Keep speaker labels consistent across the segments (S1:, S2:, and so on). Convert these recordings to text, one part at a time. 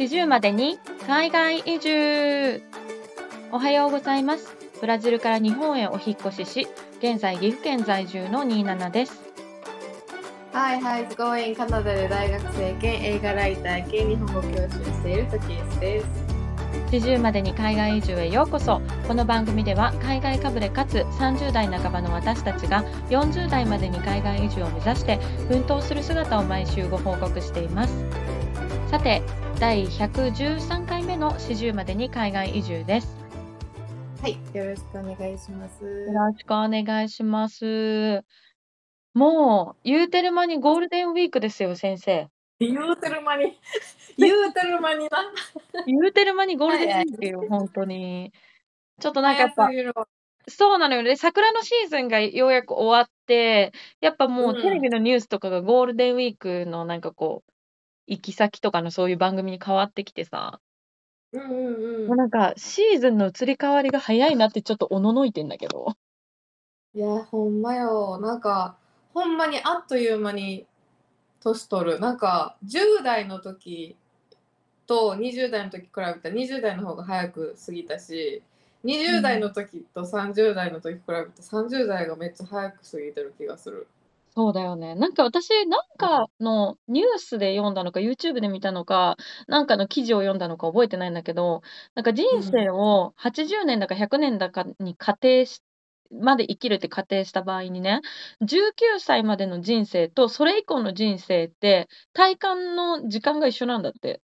S1: 40までに海外移住おはようございますブラジルから日本へお引越しし現在岐阜県在住の27です
S2: はいはい、すごい。カナダで大学生兼映画ライター兼日本語教師をしているトキエスです。
S1: 40までに海外移住へようこそこの番組では海外かぶれかつ30代半ばの私たちが40代までに海外移住を目指して奮闘する姿を毎週ご報告していますさて第113回目の40までに海外移住です。
S2: はい、よろしくお願いします。
S1: よろしくお願いします。もう言うてる間にゴールデンウィークですよ先生。
S2: 言うてる間に、言うてる間にな。
S1: 言うてる間にゴールデンウィークよ本当に。ちょっとなんかやっぱそうなのよ。ね。桜のシーズンがようやく終わって、やっぱも
S2: う
S1: うん。テレビのニュースとかがゴールデンウィークのなんかこう、行き先とかのそういう番組に変わってきてさ、
S2: うんうんう。
S1: もうんなんかシーズンの移り変わりが早いなってちょっとおののいてんだけど。
S2: いや、ほんまよ。なんか、ほんまにあっという間に年取る。なんか、10代の時と20代の時比べたら20代の方が早く過ぎたし、20代の時と30代の時比べて30代がめっちゃ早く過ぎてる気がする。
S1: そうだよね。なんか私、なんかのニュースで読んだのか、YouTube で見たのか、なんかの記事を読んだのか覚えてないんだけど、なんか人生を80年だか100年だかに仮定し、まで生きるって仮定した場合にね、19歳までの人生とそれ以降の人生って体感の時間が一緒なんだって。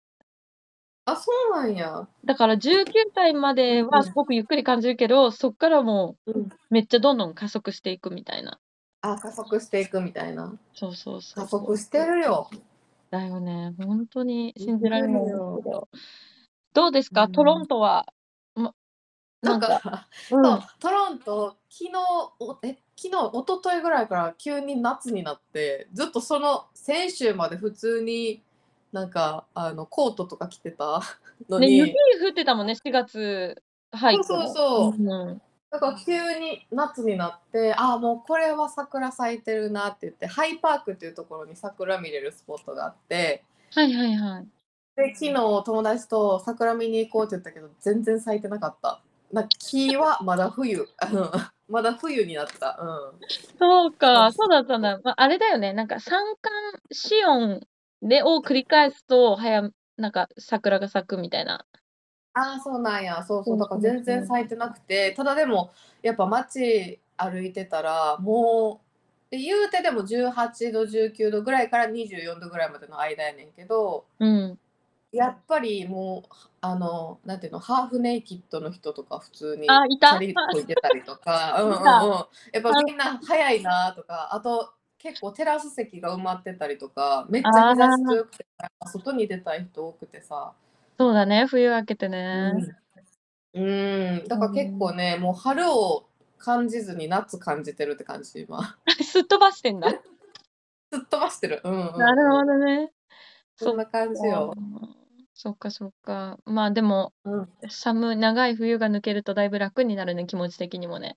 S2: あ、そうなんや。
S1: だから19歳まではすごくゆっくり感じるけど、そっからもう
S2: うん。
S1: めっちゃどんどん加速していくみたいな。
S2: あ、加速していくみたいな。
S1: そうそうそう
S2: 加
S1: そう。
S2: 速してるよ。
S1: だよね。本当に信じられないんです
S2: よ
S1: けど。どうですか、
S2: うん
S1: トロントは？ま、
S2: な
S1: なんんか、
S2: か、
S1: うん、
S2: そう、トロント、昨日、おえ、昨日、一昨日ぐらいから急に夏になって、ずっとその先週まで普通になんか、あの、コートとか着てたの
S1: ね、雪
S2: に、
S1: 降ってたもんね、4月入って
S2: そう
S1: も。
S2: そうそう
S1: うん。
S2: だから急に夏になって、あ、もうこれは桜咲いてるなって言って、ハイパークっていうところに桜見れるスポットがあって、
S1: はいはいはい。
S2: で、昨日友達と桜見に行こうって言ったけど、全然咲いてなかった。な木はまだ冬、あの まだ冬になった。うん。
S1: そうか、
S2: そ
S1: うだったんだ。まあ、あれだよね、なんか三寒四温でを繰り返すと、早、なんか桜が咲くみたいな。
S2: ああ、そうなんや。そうそう。
S1: そう
S2: だから
S1: そう
S2: 全然
S1: そう。
S2: 咲いてなくて、ただでも、やっぱ街歩いてたら、もう、で言うてでも18度、19度ぐらいから24度ぐらいまでの間やねんけど、
S1: うん。
S2: やっぱりもう、あの、なんていうの、ハーフネイキッドの人とか普通に
S1: あ、いた
S2: チャリこいでたりとか、うんうんうん。やっぱ
S1: あ、
S2: みんな早いなとか、あと結構テラス席が埋まってたりとか、めっちゃ
S1: あ
S2: 日差し
S1: ー
S2: 強くて、外に出たい人多くてさ、
S1: そうだね、冬明けて
S2: う
S1: ね。
S2: ん。うん、だ
S1: う
S2: から結構
S1: ん。
S2: ね、もう春を感じずに夏感じてるって感じ、今。
S1: すっ飛ばしてんだ？
S2: すっ飛ばしてる。うんうん
S1: なるほ
S2: うん。
S1: どね。そ
S2: んな感じ
S1: か。
S2: よ。
S1: そっかそっか。まあでも、
S2: うん。
S1: 寒い、長い冬が抜けるとだいぶ楽になるね、気持ち的にもね。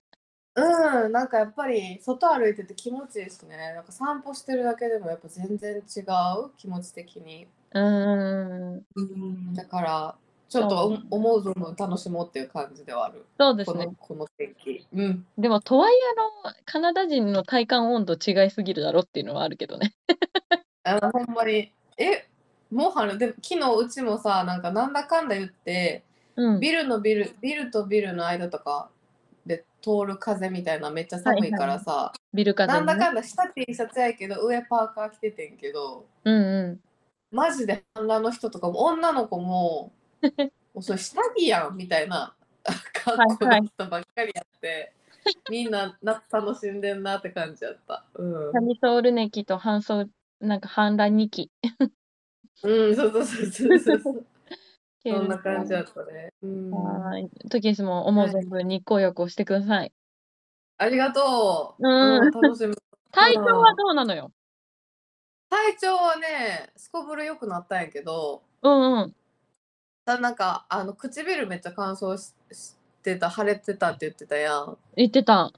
S2: うん、なんかやっぱり外歩いてて気持ちいいですね。なんか散歩してるだけでもやっぱ全然違う、気持ち的に。
S1: うーん。
S2: うん、だから、ちょっと思う存分楽しもうっていう感じではある。
S1: そうですね。
S2: この、この天気。うん。
S1: でも、とはいえ、あの、カナダ人の体感温度違いすぎるだろっていうのはあるけどね。
S2: あの、ほんまに、え、もう春、でも昨日うちもさ、なんかなんだかんだ言って、
S1: うん。
S2: ビルのビル、ビルとビルの間とかで通る風みたいなめっちゃ
S1: はい
S2: 寒いか
S1: はい。
S2: らさ、
S1: ビル風
S2: なんだ
S1: ね。
S2: かんだ下 T シャツやけど上パーカー着ててんけど、
S1: うんう
S2: マジで女の人とかも女の子も、
S1: ん。
S2: もうそれ下着やんみたいな格
S1: はい
S2: 好の
S1: はい。
S2: 人ばっかりやって、みんな夏楽しんでんなって感じやった。
S1: キ
S2: うん。
S1: ャミソールネキと半袖、なんか半裸ニキ。
S2: うん、そうそうそうそうそうそ んな
S1: ど
S2: 感じやったね。うん。
S1: はーい。トキエスも思う
S2: はい。
S1: 存分日光浴をしてください。
S2: ありがとう。
S1: う
S2: うん、
S1: ん。
S2: 楽しみ。
S1: 体調は
S2: うん。
S1: どうなのよ？
S2: 体調はね、すこぶる良くなったんやけど、
S1: うんうん。
S2: ただなんか、あの、唇めっちゃ乾燥ししてた、腫れてたって言ってたやん。
S1: 言ってた。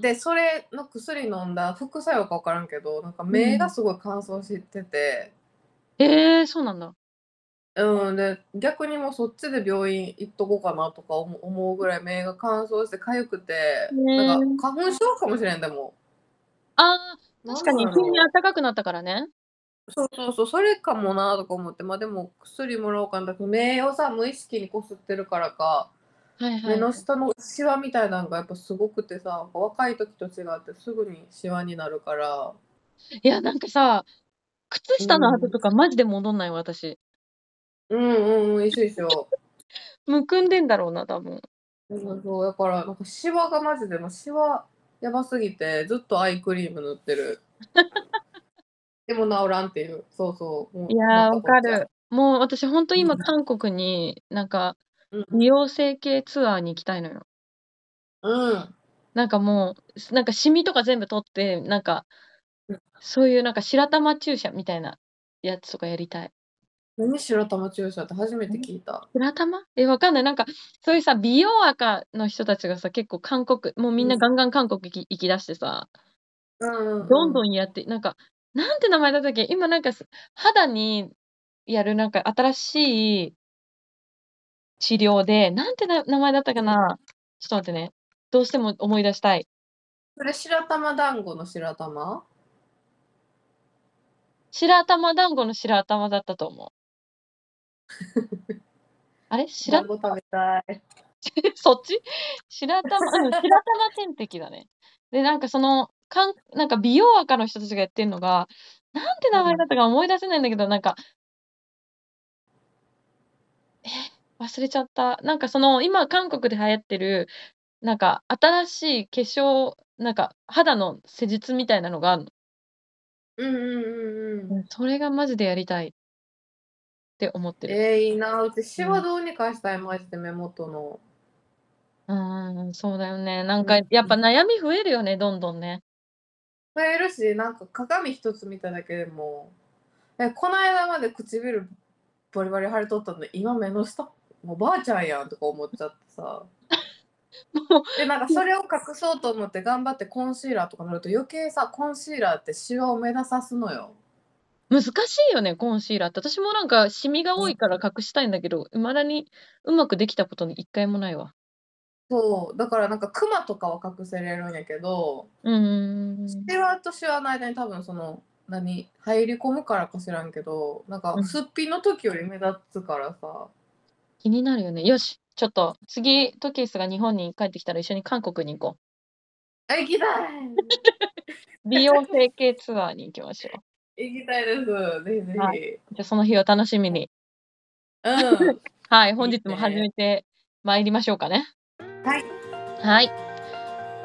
S2: で、それの薬飲んだ副作用か分からんけど、なんか
S1: う
S2: 目が
S1: ん。
S2: すごい乾燥してて、
S1: ええ、そうなんだ。
S2: うん、で、逆にもうそっちで病院行っとこうかなとか思うぐらい目が乾燥して痒くて、なんか
S1: ね。
S2: 花粉症かもしれん、でも。
S1: ああ、確かに急に。暖かくなったからね。
S2: そうそうそう、それかもなとか思って、ま、でも薬もらおうかなだけど、目をさ、無意識にこすってるからか、
S1: はいは
S2: 目
S1: いはい。
S2: の下のシワみたいなんがやっぱすごくてさ、若い時と違ってすぐにシワになるから。
S1: いや、なんかさ、靴
S2: う
S1: 下の跡
S2: ん。
S1: とかマジで戻んない、私。
S2: うんうんうん、一緒一緒。
S1: むくんでんだろうな、多分。
S2: そうそう、だからなんかシワがマジで、もうシワやばすぎて、ずっとアイクリーム塗ってる。でも治らんっていう。そうそう、
S1: いや、
S2: たこっちゃ。
S1: 分かる。もう私ほんと
S2: うん。
S1: 今韓国に、なんか、
S2: うん。
S1: 美容整形ツアーに行きたいのよ。
S2: うん。
S1: なんかもう、すなんかシミとか全部取って、なんか、
S2: うん。
S1: そういうなんか白玉注射みたいなやつとかやりたい。
S2: 何、白玉注射って初めて
S1: ん？
S2: 聞いた。
S1: 白玉？え、分かんない。なんか、そういうさ、美容アカの人たちがさ、結構韓国もうみん
S2: うん。
S1: なガンガン韓国行き行き出してさ
S2: うん
S1: どん
S2: うんうん。
S1: どんやってなんか、なんて名前だったっけ、今なんかす肌にやるなんか新しい治療で、なんてな名前だったか
S2: うん。
S1: な？ちょっと待ってね。どうしても思い出したい。
S2: それ白玉団子の白玉？
S1: 白玉団子の白玉だったと思う。あれ、しらた
S2: 団子食べたい。
S1: そっち？白玉？うん、白玉点滴だね。で、なんかその、かんなんか美容アカの人たちがやってんのが、なんて名前だっ
S2: うん。
S1: たか思い出せないんだけど、なんかえ、忘れちゃった。なんかその、今韓国で流行ってる、なんか新しい化粧なんか肌の施術みたいなのがあんの。
S2: うんうんうんうん。
S1: うん、それがマジでやりたい。って思ってる。
S2: ええ、いいな。うちシ
S1: うん。
S2: ワどうにかしたい、マジで目元の。
S1: うーん、そうだよね。なんか。やっぱ悩み増えるよね、どんどんね。
S2: 増えるし、なんか鏡一つ見ただけでも、え、こないだまで唇バリバリ腫れとったのに、今目の下、おばあちゃんやんとか思っちゃってさ。
S1: も
S2: で、なんか。それを隠そうと思って頑張ってコンシーラーとか塗ると、余計さ、コンシーラーってシワを目立たすのよ。
S1: 難しいよね、コンシーラーって。私もなんかシミが多いから隠したいんだけど、未だにうまくできたことに一回もないわ。
S2: そう、だからなんかクマとかは隠せれるんやけど
S1: うんうんうんうん。
S2: シワとシワの間に多分その、何、入り込むからか知らんけど、なんか
S1: うん。
S2: すっぴんの時より目立つからさ。
S1: 気になるよね。よし、ちょっと次、トキエスが日本に帰ってきたら一緒に韓国に行こう。
S2: あ、行きたい。
S1: 美容整形ツアーに行きましょう。
S2: 行きたいです。ぜひ
S1: はい。
S2: ぜひ。
S1: じゃ、その日を楽しみに。
S2: うん。
S1: はい、本
S2: いい
S1: 日も始
S2: ね。
S1: めて参りましょうかね。
S2: はい。
S1: はい。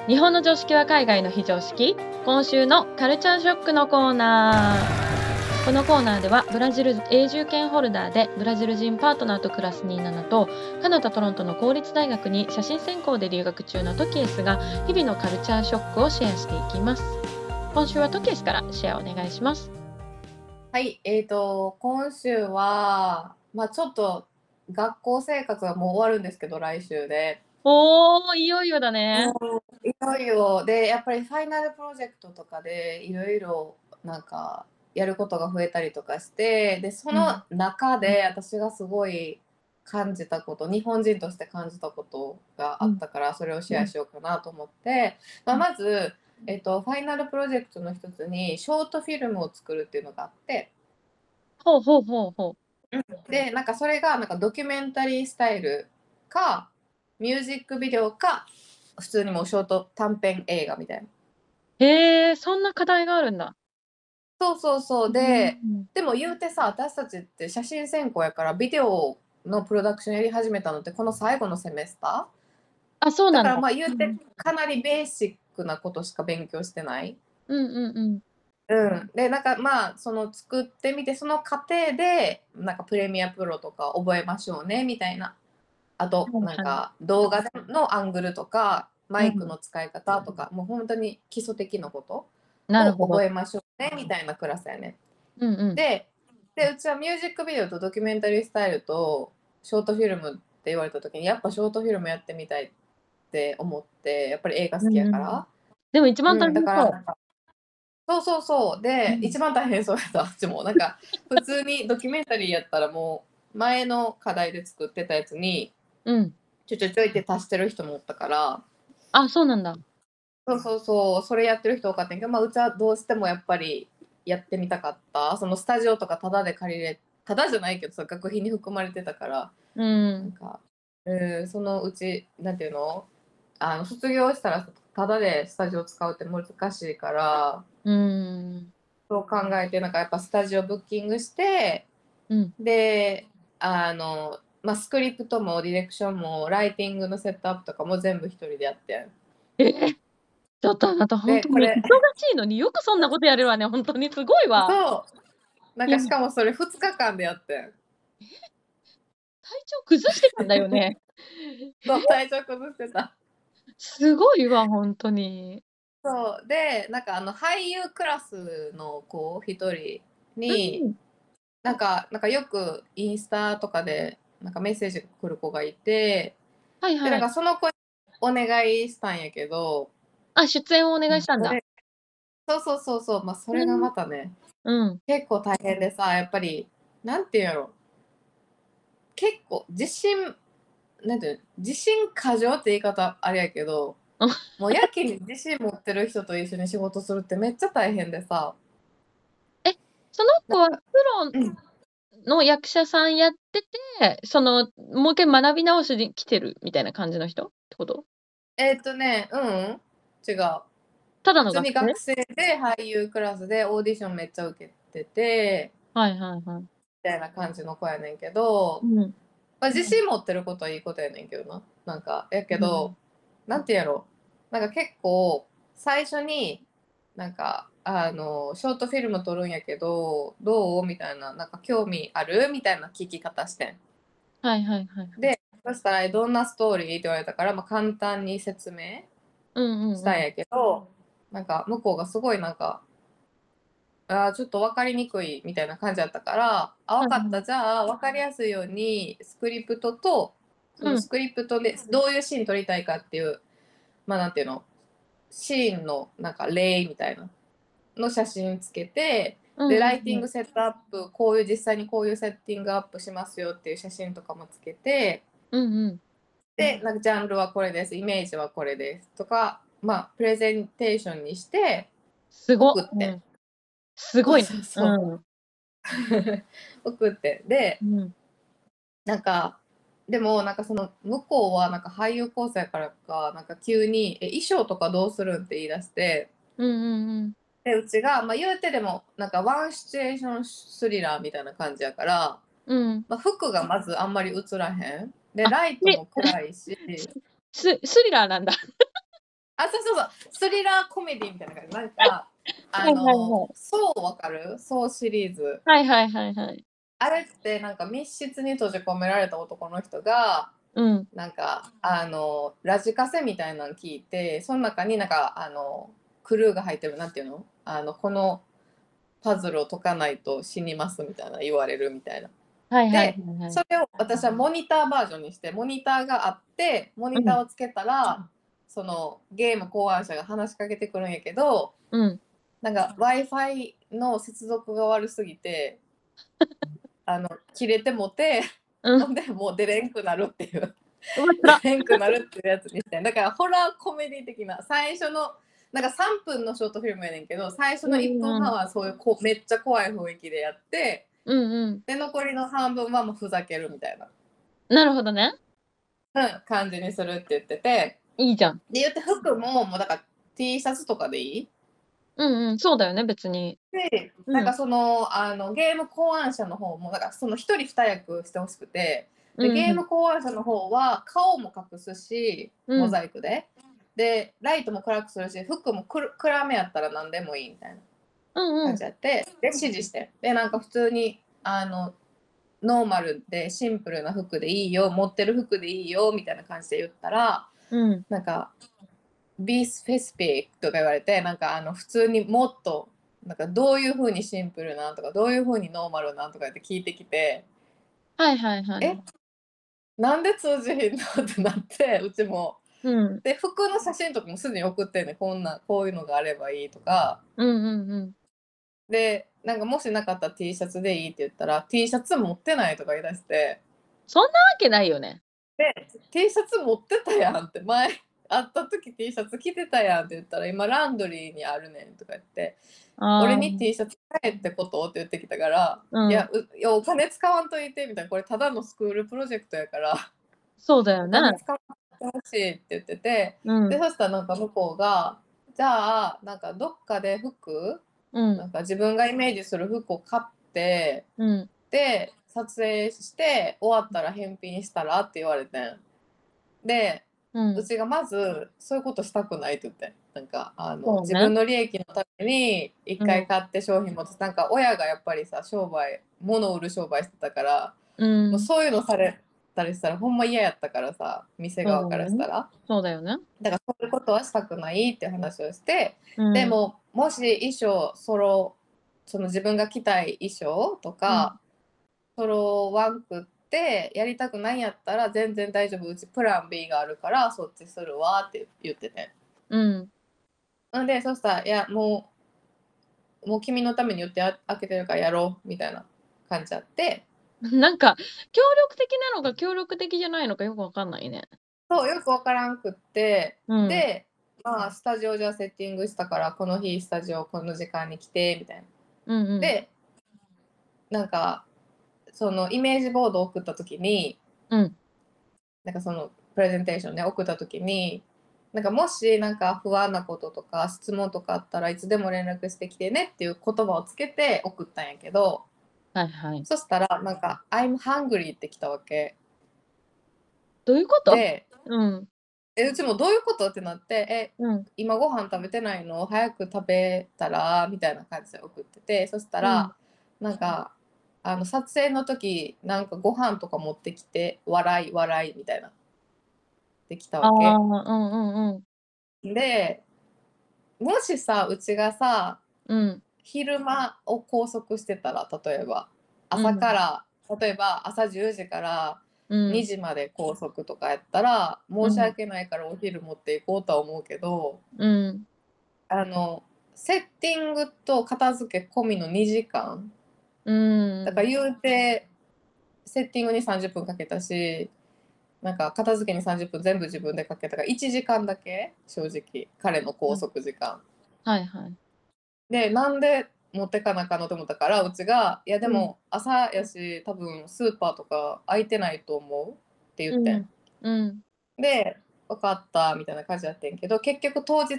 S1: 日本の常識は海外の非常識、今週のカルチャーショックのコーナー。このコーナーではブラジル永住権ホルダーでブラジル人パートナーと暮らすニーナナとカナダ・トロントの公立大学に写真専攻で留学中のトキエスが日々のカルチャーショックをシェアしていきます。今週はトキエスからシェアお願いします。
S2: はい、えっと、今週は、ま、ちょっと学校生活はもう終わるんですけど、来週で。
S1: おお、いよいよだね。
S2: いよいよ、で、やっぱりファイナルプロジェクトとかで色々なんかやることが増えたりとかして、で、その
S1: うん。
S2: 中で私がすごい感じたこと、日本人として感じたことが
S1: うん。
S2: あったから、それをシェア
S1: うん。
S2: しようかなと思って、ま、
S1: うん。
S2: まず、えっと、ファイナルプロジェクトの一つにショートフィルムを作るっていうのがあって
S1: ほうほうほうほう。
S2: うん、で、なんかそれがなんかドキュメンタリースタイルか、ミュージックビデオか、普通にもうショート短編映画みたいな。
S1: へえ、そんな課題があるんだ。
S2: そうそうそう。
S1: うー
S2: で、
S1: ん。
S2: でも言うてさ、私たちって写真専攻やから、ビデオのプロダクションやり始めたのってこの最後のセメスタ
S1: あ、そうなんだ。
S2: からまあ言うて、
S1: うん。
S2: かなりベーシックなことしか勉強してない。
S1: うんうんうん。
S2: うん。で、なんかまあ、その作ってみて、その過程で、なんかプレミアプロとか覚えましょうねみたいな。あと、
S1: はいはい。
S2: なんか動画でのアングルとか、マイク
S1: うん。
S2: の使い方とか、もうほんとに基礎的なことを
S1: なるほど。
S2: 覚えましょうねみたいなクラスやね。
S1: うんうん。
S2: で、で、うちはミュージックビデオとドキュメンタリースタイルとショートフィルムって言われた時に、やっぱショートフィルムやってみたいって思って、やっぱり映画好き
S1: うんうん。
S2: やから。
S1: でも一番大変そう。
S2: からなんかそうそうそう。で、
S1: うん。
S2: 一番大変そうやった、あっちも。なんか普通にドキュメンタリーやったらもう前の課題で作ってたやつに
S1: うん。
S2: ちょちょちょいって足してる人もおったから
S1: あ、そうなんだ。
S2: そうそうそうそれやってる人多かったんやけど、まあ、うちはどうしてもやっぱりやってみたかったそのスタジオとかタダで借りれタダじゃないけどさ学費に含まれてたから
S1: う
S2: なん
S1: ん。
S2: か、うん、そのうちなんていうの？あの卒業したらタダでスタジオ使うって難しいから
S1: うん。
S2: そう考えてなんかやっぱスタジオブッキングして
S1: うん。
S2: であの、まあ、スクリプトもディレクションもライティングのセットアップとかも全部一人でやってん。
S1: えーちょっとあなた本当に忙しいのによくそんなことやれるわね。本当にすごいわ。
S2: そうなんかしかもそれ2日間でやってん。
S1: 体調崩してたんだよね。
S2: そう体調崩してた。
S1: すごいわ、本当に。
S2: そうでなんかあの俳優クラスの子一人に、
S1: うん
S2: なんかなんかよくインスタとかでなんかメッセージが来る子がいて、
S1: はいはい。
S2: でなんかその子にお願いしたんやけど
S1: あ、出演をお願いしたんだ
S2: そ。うそうそうそうまあそれがまたね、
S1: うん。
S2: 結構大変でさやっぱりなんていうんやろ結構自信なんていうの自信過剰って言い方あれやけど
S1: うん。
S2: もうやけに自信持ってる人と一緒に仕事するってめっちゃ大変でさ。
S1: その子はプロ
S2: うん
S1: の役者さんやってて、その、もう一回学び直しに来てるみたいな感じの人ってこと？
S2: えーっとねうん。違う。
S1: ただの学生？
S2: に学生で俳優クラスでオーディションめっちゃ受けてて
S1: はいはいはい。
S2: みたいな感じの子やねんけど、
S1: うん。
S2: まあ、自信持ってることはいいことやねんけどな。なんかやけど、なんていうんやろ。なんか結構最初になんかあのショートフィルム撮るんやけどどうみたいななんか興味ある？みたいな聞き方してん。
S1: はいはいはい。
S2: でそしたらどんなストーリー？って言われたから、まあ、簡単に説明
S1: うんうん、うん。
S2: したんやけど、なんか向こうがすごいなんかあーちょっと分かりにくいみたいな感じだったからあ分かった。じゃあ分かりやすいように script とその script でどういうシーン撮りたいかっていう、まあなんていうの？シーンのなんか例みたいなの写真つけてで lighting setup こういう実際にこういう setting up しますよっていう写真とかもつけて
S1: うんうん。
S2: でなんかジャンルはこれですイメージはこれですとかまあプレゼンテーションにして
S1: すご
S2: 送って。
S1: うんすごいね。
S2: そうそう送ってで
S1: うん。うん。
S2: なんかでもなんかその向こうはなんか俳優コースやからかなんか急に「え衣装とかどうするん?」って言い出して
S1: うんうんうん。
S2: でうちが、まあ、言うてでもなんかワンシチュエーションスリラーみたいな感じやから、
S1: うん。
S2: まあ、服がまずあんまり映らへんで
S1: あ
S2: ライトも暗いし
S1: ススリラーなんだ。
S2: あそうそうそうスリラーコメディみたいな感じなんかあ
S1: はいはいは
S2: の「そうわかる?」「そう」シリーズ
S1: はいはいはいはい。
S2: あれってなんか密室に閉じ込められた男の人が
S1: うん。
S2: なんかあのラジカセみたいなの聞いてその中になんかあのクルーが入ってるなんていうの？あのこのパズルを解かないと死にますみたいな言われるみたいな
S1: はいはいはいはい。
S2: それを私はモニターバージョンにしてモニターがあってモニターをつけたら、そのゲーム考案者が話しかけてくるんやけど
S1: うん。
S2: なんか w i f i の接続が悪すぎて あの切れてもて
S1: うん。
S2: でもう出れんくなるっていう。出れんくなるっていうやつにしてんだからホラーコメディ的な最初のなんか3分のショートフィルムやねんけど最初の1分半はそういうこめっちゃ怖い雰囲気でやって
S1: うんうん。
S2: で残りの半分はもうふざけるみたいな、
S1: なるほどね。
S2: うん、感じにするって言ってて
S1: いいじゃん。
S2: で言って服ももうだから T シャツとかでいい
S1: うんうん。そうだよね、別に。
S2: で
S1: うん
S2: なんかその,、あのゲーム考案者の方もだからその1人2役してほしくてでゲーム考案者の方は顔も隠すし
S1: うん
S2: モザイクで、でライトも暗くするし服もくる暗めやったら何でもいいみたいな
S1: うんうん
S2: 感じ。やって、で指示してでなんか普通にあのノーマルでシンプルな服でいいよ持ってる服でいいよみたいな感じで言ったら
S1: うん。
S2: なんかビースフェスピックとか言われてなんかあの普通にもっとなんかどういう風にシンプルなんとかどういう風にノーマルなんとかって聞いてきて
S1: はいはいはい。
S2: え？なんで通じひんの？ってなってうちも
S1: うん。
S2: で服の写真とかもすでに送ってんねこんなこういうのがあればいいとか
S1: うんうんうん。
S2: でなんかもしなかったら T シャツでいいって言ったら T シャツ持ってないとか言い出して
S1: そんなわけないよね。
S2: で T シャツ持ってたやんって前会った時 T シャツ着てたやんって言ったら今ランドリーにあるねんとか言って俺に T シャツ買えってことって言ってきたから、
S1: うん
S2: いやういやお金使わんといてみたいなこれただのスクールプロジェクトやから
S1: そうだよね。
S2: お金使わんとほしいって言ってて、
S1: うん
S2: で。そしたらなんか向こうがじゃあなんかどっかで服
S1: うん
S2: なんか自分がイメージする服を買って
S1: うん。
S2: で撮影して終わったら返品したらって言われてんで
S1: うん。
S2: うちがまずそういうことしたくないって言ってなんかあの、
S1: ね。
S2: 自分の利益のために一回買って商品持つ、なんか親がやっぱりさ商売物を売る商売してたから、
S1: うん。
S2: もうそういうのされたりしたらほんま嫌やったからさ店側からしたら、
S1: そうだよね。
S2: だからそういうことはしたくないって話をして、
S1: うん。
S2: で、ももし衣装ソロその自分が着たい衣装とか、ソロワンクってやりたくないんやったら全然大丈夫うちプラン B があるからそっちするわって言ってて
S1: うん。
S2: んでそしたら「いやもうもう君のために言ってあ開けてるからやろう」みたいな感じあって
S1: なんか、協力的なのか協力的じゃないのかよくわかんないね。
S2: そうよくわからんくって、
S1: うん、
S2: でまあスタジオじゃセッティングしたからこの日スタジオこの時間に来てみたいな。
S1: うんうん、
S2: でなんかそのイメージボードを送った時に、
S1: うん
S2: なんかそのプレゼンテーションね送った時になんかもしなんか不安なこととか質問とかあったらいつでも連絡してきてねっていう言葉をつけて送ったんやけど
S1: はいはい。
S2: そしたらなんか「I'm hungry」って来たわけ
S1: どういうこと？
S2: で
S1: うん。
S2: えうちもどういうことってなって「え
S1: うん。
S2: 今ご飯食べてないの？早く食べたら」みたいな感じで送っててそしたら、なんかあの撮影の時なんかご飯とか持ってきて笑い笑いみたいなできたわ
S1: うんうんうん。
S2: けでもしさうちがさ
S1: うん。
S2: 昼間を拘束してたら例えば朝から、例えば朝10時から
S1: うん、
S2: 2時まで拘束とかやったら、申し訳ないからお昼持っていこうとは思うけど、
S1: うん。
S2: あのセッティングと片付け込みの2時間
S1: うん。
S2: だから言うてセッティングに30分かけたしなんか片付けに30分全部自分でかけたから1時間だけ正直彼の拘束時間。
S1: はいはい。
S2: でなんで持ってかなあかんのと思ったからうちが「いやでも朝やし多分スーパーとか空いてないと思う」って言ってん。
S1: うん。
S2: で「分かった」みたいな感じやってんけど結局当日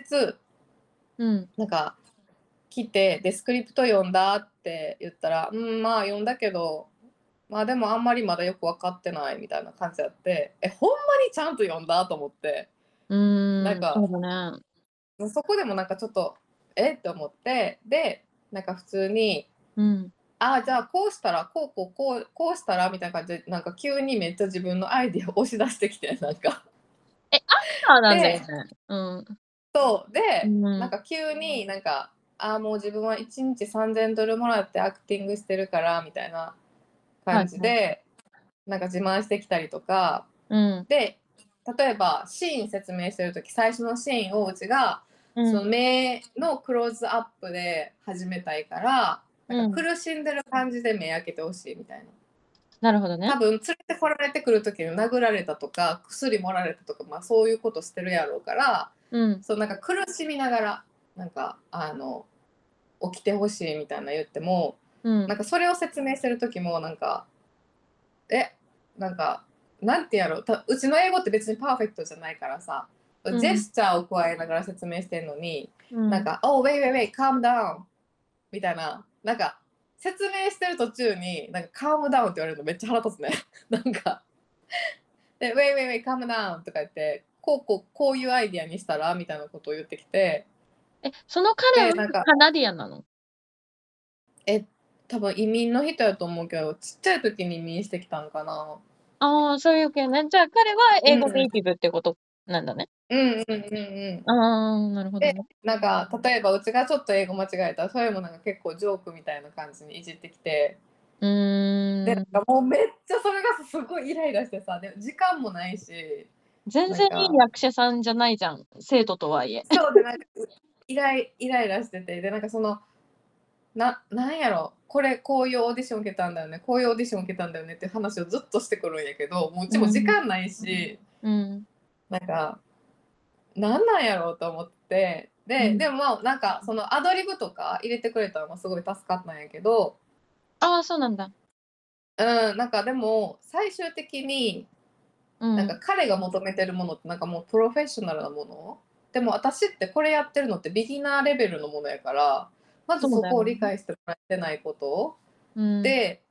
S1: うん。
S2: なんか来てでスクリプト読んだって言ったら「うんまあ読んだけどまあでもあんまりまだよく分かってない」みたいな感じやってえほんまにちゃんと読んだと思って
S1: うん。
S2: なんか
S1: そね。
S2: そこでもなんかちょっとえ？って思ってでなんか普通に
S1: うん。
S2: 「ああじゃあこうしたらこうこうこうこうしたら」みたいな感じでなんか急にめっちゃ自分のアイディアを押し出してきてなんか。
S1: あなんだよね。うん。
S2: そうで、
S1: うん
S2: なんか急になんか「ああもう自分は1日3,000ドルもらってアクティングしてるから」みたいな感じで、なんか自慢してきたりとか
S1: うん。
S2: で例えばシーン説明してる時最初のシーンをうちが、
S1: うん
S2: その目のクローズアップで始めたいから、なんか苦しんでる感じで目開けてほしいみたいな。
S1: なるほどね
S2: 多。分連れてこられてくる時に殴られたとか薬もられたとか、まあ、そういうことしてるやろうから。
S1: うん。
S2: そうなんか苦しみながらなんかあの起きてほしいみたいな言っても
S1: うん。
S2: なんかそれを説明してる時もなんかえなんかなんてやろう。たうちの英語って別にパーフェクトじゃないからさ、
S1: うん。
S2: ジェスチャーを加えながら説明してるのに、
S1: うん。
S2: なんか「Oh wait wait wait calm down」みたいななんか説明してる途中になんか「calm down」って言われるのめっちゃ腹立つね。なんかで「wait wait wait calm down」とか言ってこうこうこういうアイディアにしたらみたいなことを言ってきて
S1: え、その彼
S2: でなんか
S1: はカナディアンなの？
S2: え多分移民の人やと思うけどちっちゃい時に移民してきたのかな
S1: ああ、そういう系ね。じゃあ彼は英語ネイティブってことなんだね？
S2: うんうんうんうん
S1: ああ、なるほどね。
S2: なんか例えばうちがちょっと英語間違えたらそれもなんか結構ジョークみたいな感じにいじってきて
S1: うー
S2: でなん
S1: ん。
S2: かもうめっちゃそれがすごいイライラしてさでも時間もないし
S1: 全然いい役者さんじゃないじゃん。生徒とはいえ。
S2: そうでなんかイライイライラしててでなんかそのななんやろこれこういうオーディション受けたんだよねこういうオーディション受けたんだよねって話をずっとしてくるんやけどもううちも時間ないし、
S1: うん。
S2: なんかなんなんやろうと思ってで、
S1: うん
S2: でもまあなんかそのアドリブとか入れてくれたのがすごい助かったんやけど、
S1: ああ、そうなんだ。
S2: うん、なんかでも最終的に
S1: うん。
S2: なんか彼が求めてるものってなんかもうプロフェッショナルなものでも私ってこれやってるのってビギナーレベルのものやからまずそこを理解してもらってないこと、
S1: うん、
S2: で、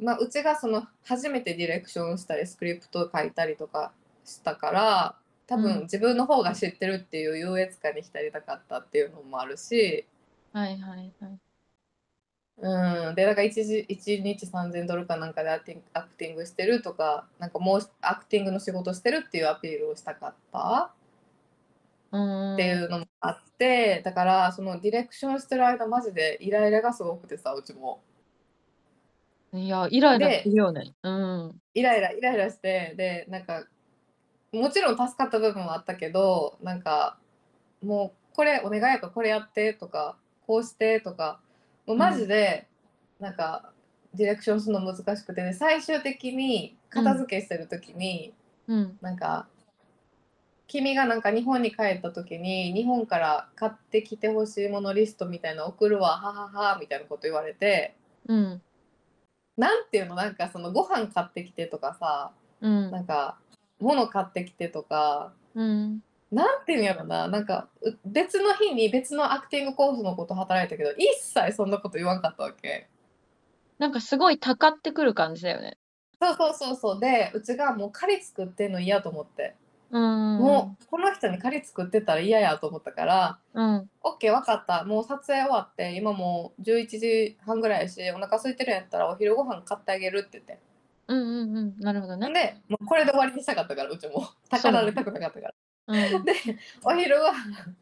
S2: まあ、うちがその初めてディレクションしたりスクリプト書いたりとかしたから多
S1: うん。
S2: 分自分の方が知ってるっていう優越感に浸りたかったっていうのもあるし、
S1: はいはいはい。
S2: うん、でだから 1, 1日3000ドルかなんかでアクティングアクティングしてるとかなんかもうアクティングの仕事してるっていうアピールをしたかった。
S1: うん。
S2: っていうのもあってだからそのディレクションしてる間マジでイライラがすごくてさうちも。
S1: いや、イライラするよね。うん。
S2: イライライライラしてでなんかもちろん助かった部分はあったけどなんかもうこれお願いやからこれやってとかこうしてとかもうマジでなんかディレクションするの難しくて、で最終的に片付けしてる時に、
S1: うん。
S2: なんか君がなんか日本に帰った時に日本から買ってきてほしいものリストみたいなの送るわはははみたいなこと言われて
S1: うん。
S2: なんていうのなんかそのご飯買ってきてとかさ
S1: うん。
S2: なんか物買ってきてとか
S1: うん。
S2: なんていうんやろななんかう別の日に別のアクティングコースのこと働いたけど一切そんなこと言わんかったわけ
S1: なんかすごいたかってくる感じだよね。
S2: そうそうそうそうでうちがもう仮作ってんの嫌と思って、
S1: うん。
S2: もうこの人に仮作ってたら嫌やと思ったから
S1: うん。
S2: OK 分かったもう撮影終わって今もう11時半ぐらいやしお腹空いてるんやったらお昼ご飯買ってあげるって言って
S1: うんうんうん。なるほどね。
S2: でもうこれで終わりにしたかったからうちもたかられたくなかったから
S1: うん。
S2: でお昼ご飯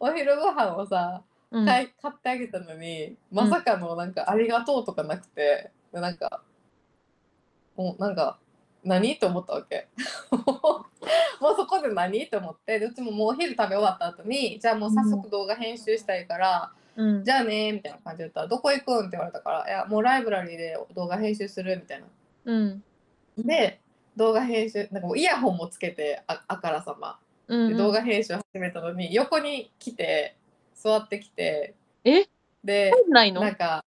S2: お昼ご飯をさ
S1: うん。
S2: 買い買ってあげたのにまさかのなんか「ありがとう」とかなくてでなんかもうなんか何？って思ったわけ もうそこで何？って思ってでうちももうお昼食べ終わった後にじゃあもう早速動画編集したいから、
S1: うん。
S2: じゃあねみたいな感じで言ったら「どこ行くん?」って言われたから「いやもうライブラリーで動画編集する」みたいな。
S1: うん。
S2: で動画編集なんかもうイヤホンもつけてああからさま
S1: うん。
S2: で動画編集始めたのに横に来て座ってきて
S1: え？
S2: で
S1: 入んないの？
S2: なんか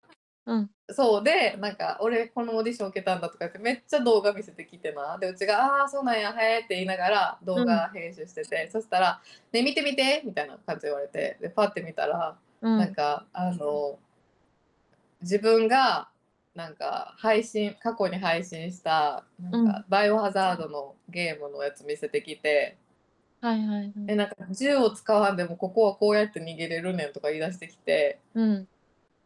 S1: うん。
S2: そうでなんか俺このオーディション受けたんだとか言ってめっちゃ動画見せてきてなでうちが「ああーそうなんやへえ」って言いながら動画編集してて、そしたら「ね見て見て」みたいな感じで言われてでパッて見たら、
S1: うん。
S2: なんかあの自分がなんか配信過去に配信したなんか、バイオハザードのゲームのやつ見せてきて。
S1: はいはいはい。
S2: でなんか銃を使わんでもここはこうやって逃げれるねんとか言い出してきて
S1: うん。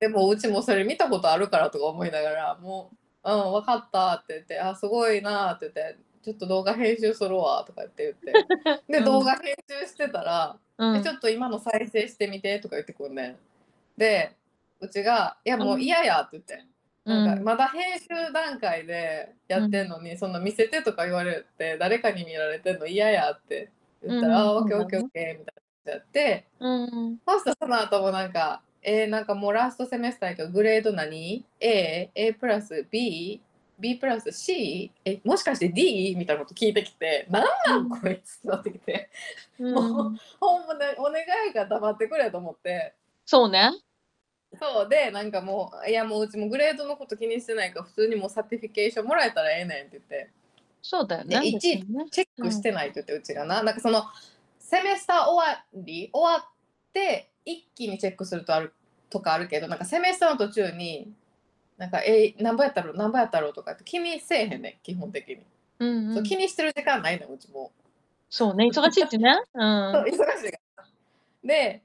S2: でもうちもそれ見たことあるからとか思いながらもう「うん分かった」って言って「あすごいな」って言って「ちょっと動画編集するわ」とか言って言って で
S1: うん
S2: 動画編集してたら「
S1: うん
S2: えち。ょっと今の再生してみて」とか言ってくんねん。でうちが「いやもう嫌や」って言って。なんかまだ編集段階でやってんのに、その見せてとか言われて誰かに見られてんの嫌やって言ったら「
S1: うん
S2: あオッケーオッケーオッケー」みたいなやって
S1: うん。
S2: そしたらその後もなんか「えー、なんかもうラストセメスターやけどグレード何 ?A? A プラス B? B プラス C? えもしかして D? みたいなこと聞いてきて「なんなんこいつ」ってなってきて
S1: うん。
S2: ほんまねお願いやから黙ってくれと思って。
S1: そうね。
S2: そうでなんかもういやもううちもグレードのこと気にしてないから普通にもう certification もらえたらええねんって言って
S1: そうだよね。
S2: でいちいちチェックしてないって言ってうちがな、なんかその semester 終わり？終わって一気にチェックするとあるとかあるけどなんか semester の途中になんかえ何ぼやったろう何ぼやったろうとかって気にせえへんねん基本的に、
S1: うんうん。
S2: そう気にしてる時間ないねんうちも。
S1: そうね。忙しいってね。う。
S2: そうん忙しいから。で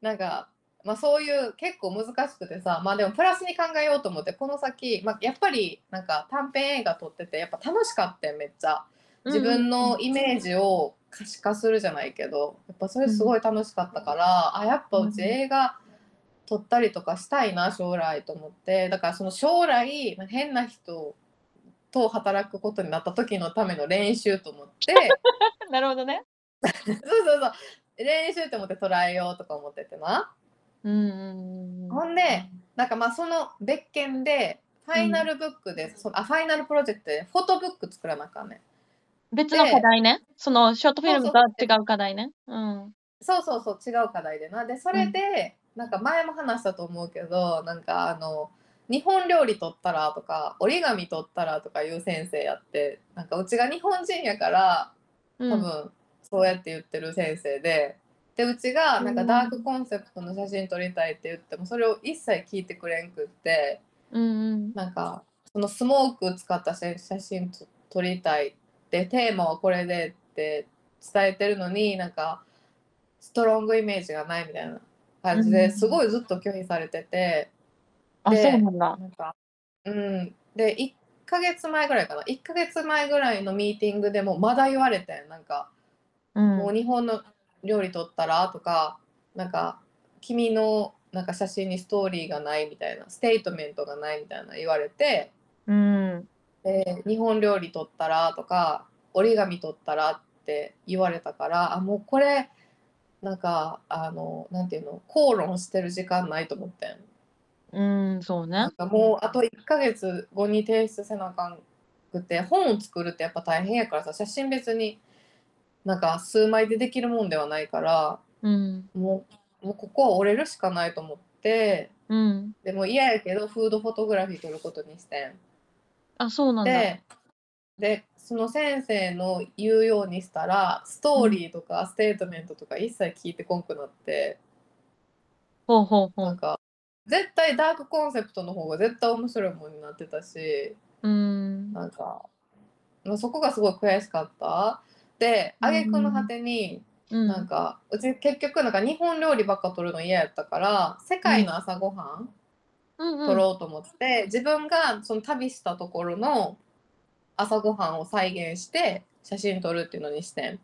S2: なんか、まあ、そういう結構難しくてさまあでもプラスに考えようと思ってこの先、まあ、やっぱりなんか短編映画撮っててやっぱ楽しかったよめっちゃ自分のイメージを可視化するじゃないけどやっぱそれすごい楽しかったから、あやっぱうち映画撮ったりとかしたいな将来と思ってだからその将来変な人と働くことになった時のための練習と思って。
S1: なるほどね。
S2: そうそうそう練習って思って捉えようとか思っててな。
S1: うんうんうん。
S2: ほんで、なんかまあその別件で、ファイナルブックで、そのあ、ファイナルプロジェクトでフォトブック作らなあかんねん。
S1: 別の課題ね。そのショートフィルムとは違う課題ね。うん。
S2: そうそうそう、違う課題でな。で、それで、なんか前も話したと思うけど、なんかあの、日本料理取ったらとか、折り紙取ったらとかいう先生やって、なんかうちが日本人やから、
S1: うん
S2: 多分そうやって言ってる先生で、で、うちがなんかダークコンセプトの写真撮りたいって言っても、それを一切聞いてくれんくって、
S1: うんうん。
S2: なんかそのスモーク使った写写真と撮りたいってテーマはこれでって伝えてるのになんかストロングイメージがないみたいな感じ
S1: うん
S2: ですごいずっと拒否されてて、
S1: あ、
S2: で
S1: そうなんだ。
S2: なんかうんで1ヶ月前ぐらいかな1ヶ月前ぐらいのミーティングでもまだ言われてんなんか
S1: うん。
S2: もう日本の料理撮ったらとかなんか君のなんか写真にストーリーがないみたいなステートメントがないみたいな言われて
S1: うん。
S2: で日本料理撮ったらとか折り紙撮ったらって言われたからあもうこれなんかあのなんていうの口論してる時間ないと思ってん。
S1: うん、そうね
S2: なん。かもうあと1ヶ月後に提出せなあかんくて本を作るってやっぱ大変やからさ写真別になんか数枚でできるもんではないから
S1: うん。
S2: もうもうここは折れるしかないと思って
S1: うん。
S2: でも嫌やけどフードフォトグラフィー撮ることにしてん。
S1: あ、そうなんだ。
S2: ででその先生の言うようにしたらストーリーとかステートメントとか一切聞いてこんくなって、
S1: ほうほうほう。
S2: なんか絶対ダークコンセプトの方が絶対面白いものになってたし
S1: うん。
S2: なんか、まあ、そこがすごい悔しかった。で挙句の果てに、
S1: うん。
S2: なんかうち結局なんか日本料理ばっか撮るの嫌やったから世界の朝ごはん、撮ろうと思って、自分がその旅したところの朝ごはんを再現して写真撮るっていうのにしてん。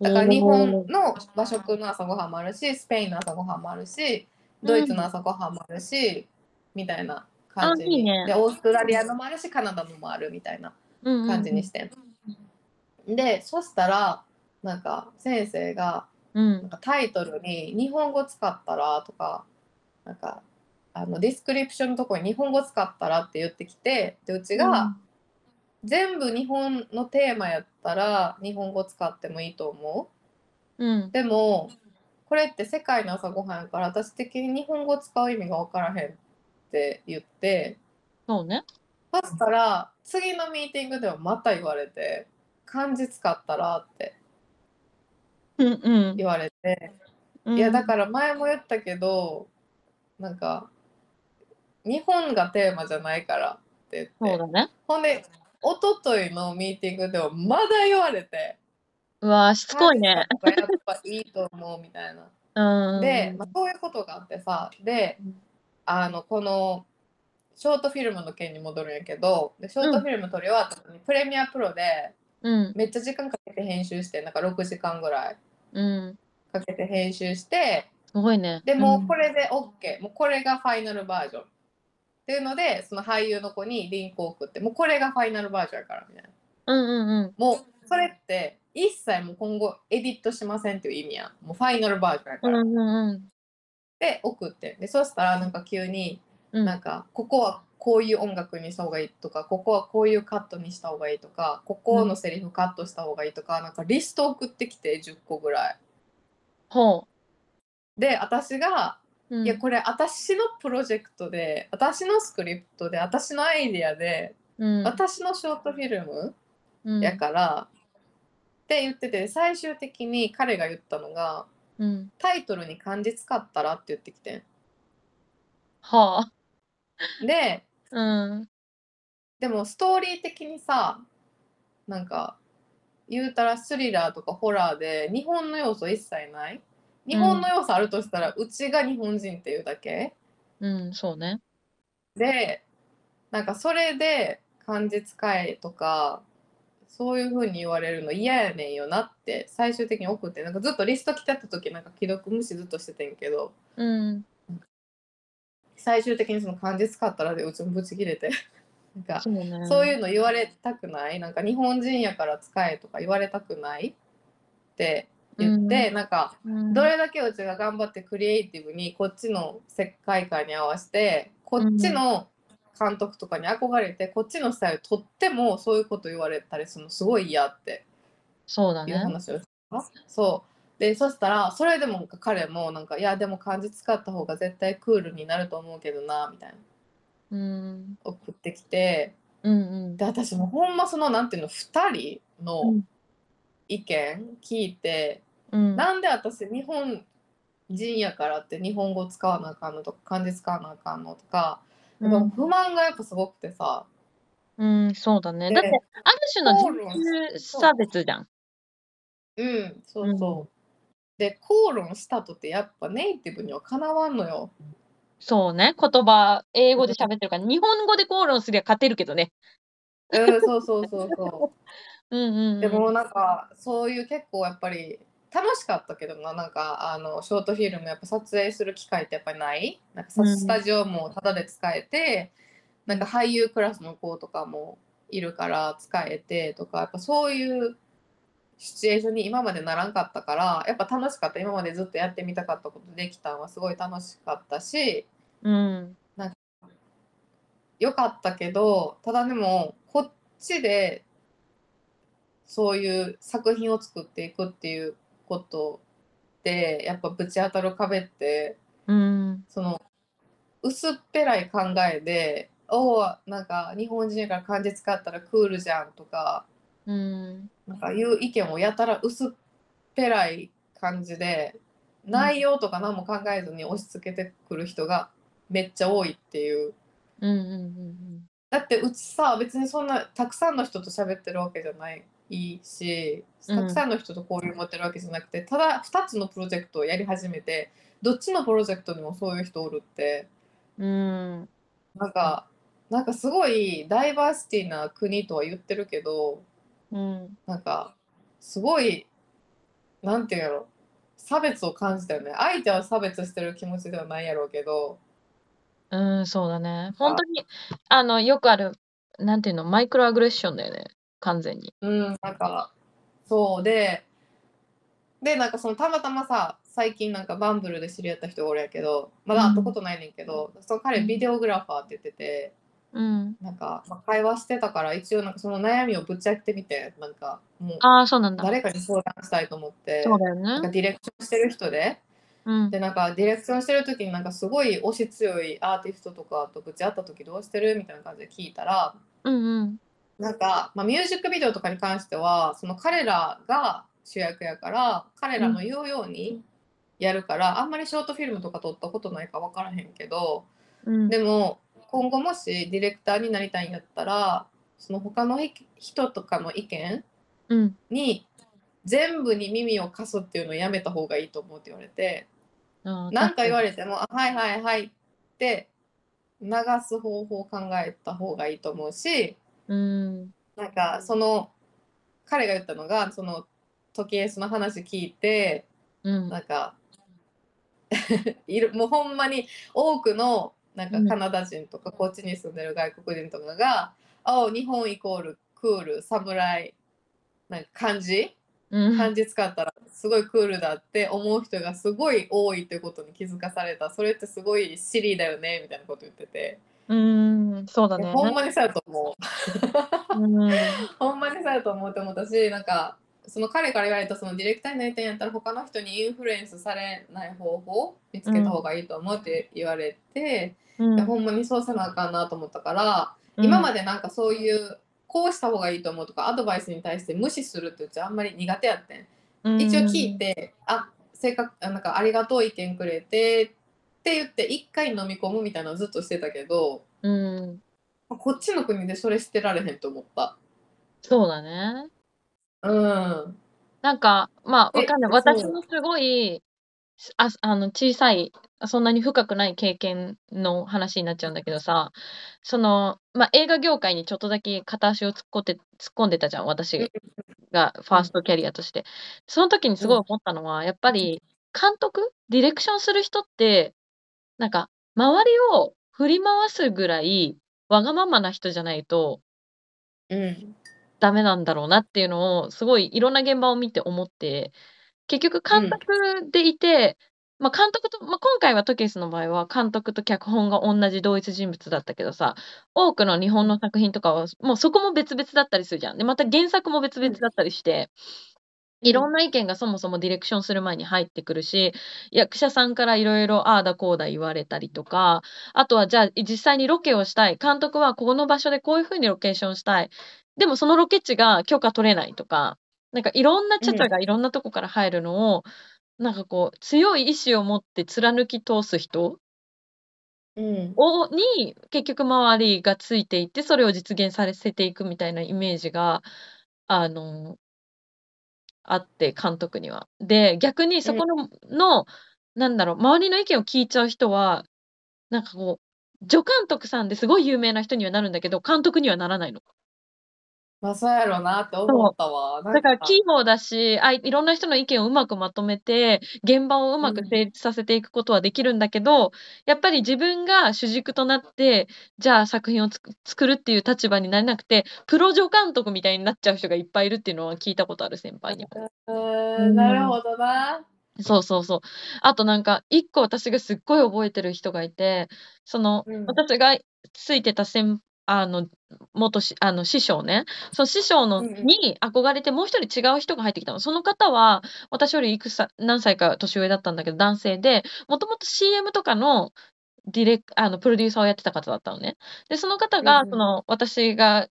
S2: だから日本の和食の朝ごはんもあるしスペインの朝ごはんもあるしドイツの朝ごはんもあるし、みたいな感じに。
S1: あいいね。
S2: でオーストラリアのもあるしカナダのもあるみたいな感じにしてん。でそしたらなんか先生が
S1: うん。
S2: なんかタイトルに「日本語使ったら」とかなんかあの description のところに「日本語使ったら」って言ってきてでうちが、全部日本のテーマやったら日本語使ってもいいと思
S1: うん
S2: うでもこれって世界の朝ごはんやから私的に日本語使う意味が分からへんって言って
S1: そうね。
S2: そしたら次のミーティングではまた言われて「漢字使ったら」って
S1: うんうん
S2: 言われて。
S1: うん。
S2: いやだから前も言ったけどなんか日本がテーマじゃないからって言って
S1: ね。
S2: ほんで一昨日のミーティングではまだ言われて
S1: うわーしつこいね。
S2: やっぱいいと思うみたいな。
S1: うん。
S2: で、まあ、そういうことがあってさであのこのショートフィルムの件に戻るんやけどでショートフィルム撮り終わった後にプレミアプロで
S1: うん。
S2: めっちゃ時間かけて編集してなんか6時間ぐらい
S1: うん。
S2: かけて編集して
S1: すごいね。
S2: でもうこ
S1: れ。
S2: れで OK、もうこれがファイナルバージョンっていうのでその俳優の子にリンクを送ってもうこれがファイナルバージョンやからみたいな。
S1: うんうんうん。
S2: もうそれって一切もう今後エディットしませんっていう意味やん。もうファイナルバージョンやから、
S1: うんうんうん。
S2: で送って。でそしたらなんか急に
S1: うん。
S2: なんかここはこういう音楽にした方がいいとかここはこういうカットにした方がいいとかここのセリフカットした方がいいとか、なんかリスト送ってきて10個ぐらい。
S1: ほ
S2: で私が
S1: う。うん
S2: いやこれ私のプロジェクトで私のスクリプトで私のアイデアで、
S1: うん
S2: 私のショートフィルム
S1: うん
S2: やから、って言ってて最終的に彼が言ったのが
S1: うん。
S2: タイトルに漢字使ったらって言ってきて
S1: はあ。
S2: んで
S1: うん。
S2: でもストーリー的にさなんか言うたらスリラーとかホラーで日本の要素一切ない日本の要素あるとしたら、うちが日本人っていうだけ？
S1: うん、そうね。
S2: でなんかそれで漢字使えとかそういう風に言われるの嫌やねんよなって最終的に送ってなんかずっとリスト来てた時なんか既読無視ずっとしててんけど
S1: うん。
S2: 最終的にその漢字使ったらでうちもブチ切れて なんか
S1: そうね。
S2: そういうの言われたくない？なんか日本人やから使えとか言われたくない？って言って、
S1: うん。
S2: なんか
S1: うん。
S2: どれだけうちが頑張ってクリエイティブにこっちの世界観に合わせてこっちの監督とかに憧れてこっちのスタイルとってもそういうこと言われたりするのすごい嫌って。いう
S1: そうだね。
S2: 話をしたそう。でそしたらそれでも彼もなんかいやでも漢字使った方が絶対クールになると思うけどなみたいな。
S1: うん。
S2: 送ってきて。
S1: うんうん。
S2: で私もほんまそのなんていうの2人の意見聞いて、
S1: うん。
S2: なんで私日本人やからって日本語使わなあかんのとか漢字使わなあかんのとか、
S1: うん
S2: やっぱ不満がやっぱすごくてさ、
S1: うん、そうだね。
S2: で
S1: だって、ある種の人種差別じゃん。
S2: うんそうそう、で口論したとってやっぱネイティブにはかなわんのよ
S1: そうね。言葉、英語で喋ってるから、日本語で口論すりゃ勝てるけどね。
S2: うんそうそうそうそ
S1: ううん、うん。
S2: でもなんかそういう結構やっぱり楽しかったけどななんかあのショートフィルムやっぱ撮影する機会ってやっぱりない？なんかスタジオもタダで使えて、なんか俳優クラスの子とかもいるから使えてとかやっぱそういうシチュエーションに今までならんかったからやっぱ楽しかった今までずっとやってみたかったことできたのはすごい楽しかったし
S1: うん。
S2: よかったけどただでもこっちでそういう作品を作っていくっていうことでやっぱぶち当たる壁って
S1: うん。
S2: その薄っぺらい考えで「おおなんか日本人やから漢字使ったらクールじゃん」とか
S1: うん。
S2: なんかいう意見をやたら薄っぺらい感じで内容とか何も考えずに押し付けてくる人がめっちゃ多いっていう。
S1: うんうんうん
S2: だってうちさ別にそんなたくさんの人と喋ってるわけじゃないし
S1: うん
S2: たくさんの人と交流持ってるわけじゃなくて、ただ2つのプロジェクトをやり始めてどっちのプロジェクトにもそういう人おるって
S1: うん。うん。
S2: なんかなんかすごいダイバーシティな国とは言ってるけど
S1: うん。
S2: なんかすごいなんていうんやろ差別を感じたよね相手は差別してる気持ちではないやろうけど
S1: うん、そうだね。本当に、あの、よくある、なんていうの、マイクロアグレッションだよね。完全に。
S2: うん、なんか、そうで、で、なんかそのたまたまさ、最近なんかバンブルで知り合った人がおるやけど、まだ会ったことないねんけど、その彼
S1: うん
S2: ビデオグラファーって言ってて、
S1: うん。
S2: なんか、まあ、会話してたから一応なんかその悩みをぶち明けてみて、なんかもう
S1: ああ、そうなんだ。
S2: 誰かに相談したいと思って、
S1: そうだよ
S2: なんか
S1: ね。
S2: ディレクションしてる人で、
S1: うん。
S2: でなんかディレクションしてる時になんかすごい推し強いアーティストとかとぶち会った時どうしてるみたいな感じで聞いたら、
S1: うんうん。
S2: なんか、まあ、ミュージックビデオとかに関してはその彼らが主役やから彼らの言うようにやるから、あんまりショートフィルムとか撮ったことないか分からへんけど
S1: うん。
S2: でも今後もしディレクターになりたいんやったらその他の人とかの意見
S1: うん。
S2: に全部に耳を貸すっていうのをやめた方がいいと思うって言われて何か言わ
S1: れ
S2: れても「あはいはいはい」って流す方法を考えた方がいいと思うし。
S1: うん。
S2: なんかその彼が言ったのがその時計その話聞いて
S1: うん。
S2: なんか いるもうほんまに多くのなんか
S1: うん
S2: カナダ人とかこっちに住んでる外国人とかが「あ日本イコールクール侍」なんか漢字？
S1: うん。
S2: 漢字使ったらすごいクールだって思う人がすごい多いってことに気づかされたそれってすごいシリーだよねみたいなこと言ってて、
S1: うん。そうだね。
S2: ほんまにそうやと思う。
S1: うん。
S2: ほんまにそうやと思って思ったしなんかその彼から言われたそのディレクターになりたいんやったら他の人にインフルエンスされない方法見つけた方がいいと思うって言われて、
S1: うん
S2: ほんまにそうせなあかんなと思ったから、
S1: うん
S2: 今までなんかそういうこうした方がいいと思うとかアドバイスに対して無視するってうちあんまり苦手やってん。一応聞いて、あせっかくあなんかありがとう意見くれてって言って一回飲み込むみたいなのずっとしてたけど
S1: うん。
S2: こっちの国でそれしてられへんと思った。
S1: そうだね。
S2: うん
S1: なんか、まあ、
S2: え
S1: わかんない。私もすごい、あ、あの、小さい、そんなに深くない経験の話になっちゃうんだけどさ、その、まあ、映画業界にちょっとだけ片足を突っ込んで、突っ込んでたじゃん、私が、ファーストキャリアとして。その時にすごい思ったのは、やっぱり、監督ディレクションする人って、なんか、周りを振り回すぐらい、わがままな人じゃないと、
S2: うん
S1: ダメなんだろうなっていうのを、すごいいろんな現場を見て思って、結局監督でいて、まあ、監督と、まあ、今回はトケスの場合は監督と脚本が同じ同一人物だったけどさ、多くの日本の作品とかは、もうそこも別々だったりするじゃん。で、また原作も別々だったりして、いろんな意見がそもそもディレクションする前に入ってくるし、役者さんからいろいろああだこうだ言われたりとか、あとはじゃあ実際にロケをしたい。監督はここの場所でこういう風にロケーションしたい。でもそのロケ地が許可取れないとか、なんかいろんなチャチャがいろんなとこから入るのを、なんかこう、強い意志を持って貫き通す人
S2: うん。
S1: をに、結局周りがついていって、それを実現させていくみたいなイメージが、あの、あって、監督には。で、逆にそこのの、なんだろう、周りの意見を聞いちゃう人は、なんかこう、助監督さんですごい有名な人にはなるんだけど、監督にはならないの。
S2: まあ、そうやろうなって思ったわ。
S1: だから器用だし、あいいろんな人の意見をうまくまとめて、現場をうまく成立させていくことはできるんだけど、やっぱり自分が主軸となって、じゃあ作品を作るっていう立場になれなくて、プロ助監督みたいになっちゃう人がいっぱいいるっていうのは聞いたことある、先輩にも。
S2: うん、なるほどな。
S1: そうそうそう。あとなんか、一個私がすっごい覚えてる人がいて、その、
S2: うん。
S1: 私がついてた先あの、元しあの師匠ね、その師匠のに憧れてもう一人違う人が入ってきたの。その方は、私よりいくさ何歳か年上だったんだけど、男性で、もともと CM とかのディレクあの、プロデューサーをやってた方だったのね。で、その方が、その、私が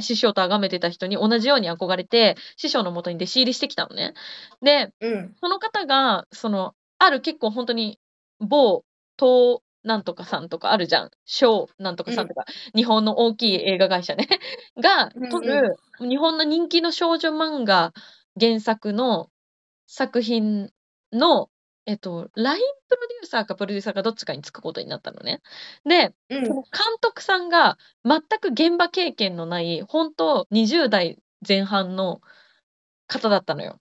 S1: 師匠と崇めてた人に同じように憧れて、師匠のもとに弟子入りしてきたのね。で、
S2: うん。
S1: その方が、その、ある結構ほんとに某東なんとかさんとかあるじゃん。ショーなんとかさんとか、日本の大きい映画会社ね が撮る、日本の人気の少女漫画原作の作品の、えっと、ラインプロデューサーかプロデューサーかどっちかにつくことになったのね。で、
S2: うん。
S1: 監督さんが全く現場経験のない、本当20代前半の方だったのよ。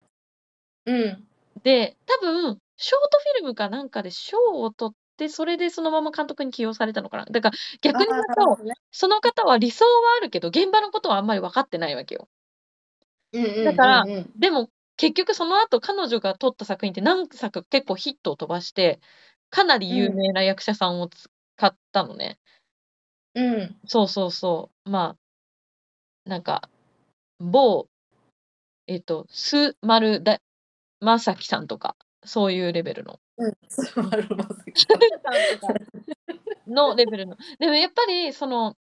S2: うん。
S1: で、多分、ショートフィルムかなんかで賞を取っで、それでそのまま監督に起用されたのかな。だから逆に言うと、ね、その方は理想はあるけど、現場のことはあんまり分かってないわけよ。だから、でも結局その後彼女が撮った作品って何作か結構ヒットを飛ばして、かなり有名な役者さんを使ったのね。
S2: うん。
S1: そうそうそう。まあ、なんか、某、えっ、と、ス・マルダ・マサキさんとか、そういうレベルの。のレベルの。でもやっぱりその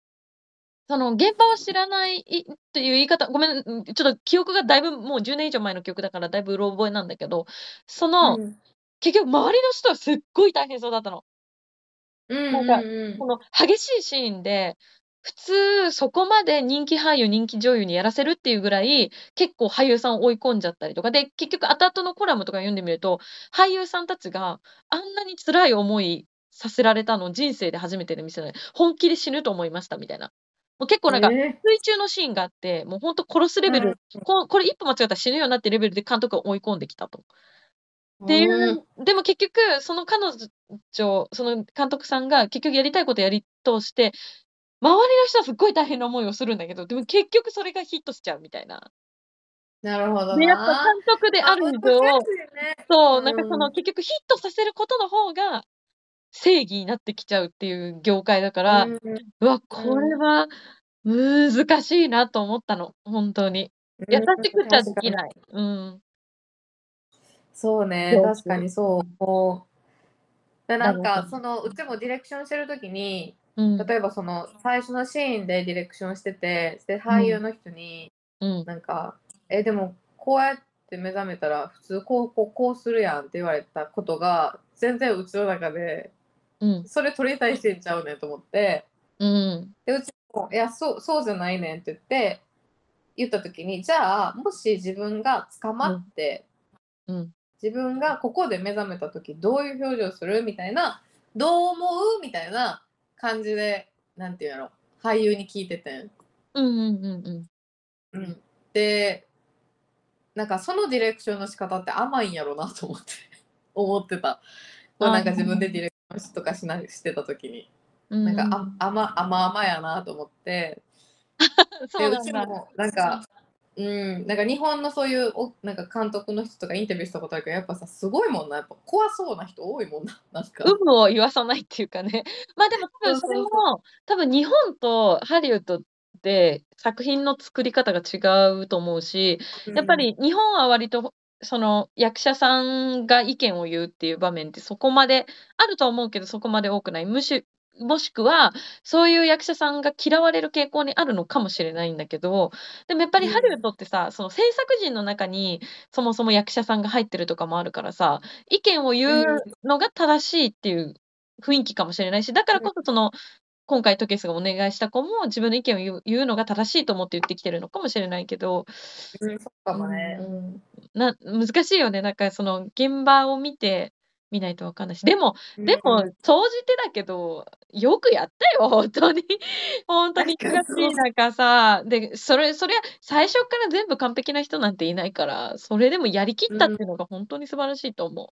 S1: その現場を知らないっていう言い方、ごめん、ちょっと記憶がだいぶもう10年以上前の記憶だからだいぶうろ覚えなんだけど、その、うん、結局周りの人はすっごい大変そうだったの。
S2: うん
S1: なんか、この激しいシーンで、普通、そこまで人気俳優、人気女優にやらせるっていうぐらい、結構俳優さんを追い込んじゃったりとか、で、結局後々のコラムとか読んでみると、俳優さんたちがあんなに辛い思いさせられたの人生で初めてで見せない。本気で死ぬと思いましたみたいな。もう結構なんか、水中のシーンがあって、もうほんと殺すレベル、ここれ一歩間違ったら死ぬようになってレベルで監督を追い込んできたと。っていう、でも結局、その彼女、その監督さんが結局やりたいことやり通して、周りの人はすっごい大変な思いをするんだけど、でも結局それがヒットしちゃうみたいな。
S2: なるほど
S1: で、やっぱ監督である以上、ね、そう、なんかその、結局ヒットさせることの方が正義になってきちゃうっていう業界だから、うん、うわ、これは難しいなと思ったの、本当に。優しくちゃできない。うん。
S2: そうね、確かにそう。でなんかそのうちもディレクションしてるときにうん。例えばその最初のシーンでディレクションしてて、で、俳優の人に、
S1: うん。
S2: なんか、え、でもこうやって目覚めたら普通こうこうこうするやんって言われたことが、全然うちの中で、
S1: うん。
S2: それ取りたいしてんちゃうねんと思って、
S1: うん。
S2: で、うちも、いや、そうそうじゃないねんって言って、言った時に、じゃあ、もし自分が捕まって、
S1: うん。
S2: 自分がここで目覚めた時どういう表情するみたいな、どう思うみたいな感じで、なんていうの、俳優に聞いててん。
S1: うんうんうんうん。
S2: うん。で、なんかそのディレクションの仕方って甘いんやろなと思って 思ってた。こうなんか自分でディレクションとかしなしてた時に。なんかあ甘甘々やなと思って。
S1: そ う
S2: でうちもなんかうん、なんか日本のそういうおなんか監督の人とかインタビューしたことあるけどやっぱさすごいもんな。やっぱ怖そうな人多いもんな なんか。
S1: 有無を言わさないっていうかね。まあでも多分それも、多分日本とハリウッドって作品の作り方が違うと思うし、やっぱり日本は割とその役者さんが意見を言うっていう場面ってそこまであると思うけどそこまで多くない。むしもしくはそういう役者さんが嫌われる傾向にあるのかもしれないんだけど、でもやっぱりハリウッドってさ、その制作陣の中にそもそも役者さんが入ってるとかもあるからさ、意見を言うのが正しいっていう雰囲気かもしれないし、だからこそその、今回トケスがお願いした子も自分の意見を言うのが正しいと思って言ってきてるのかもしれないけど、
S2: うん、そうかもね。
S1: うんな難しいよね。なんかその現場を見てみないとわかんないし。でも、でも、
S2: うん
S1: 総じてだけど、よくやったよ、本当に。本当に
S2: なんか
S1: 難しい中さ、で、それ、それは最初から全部完璧な人なんていないから、それでもやりきったっていうのが本当に素晴らしいと思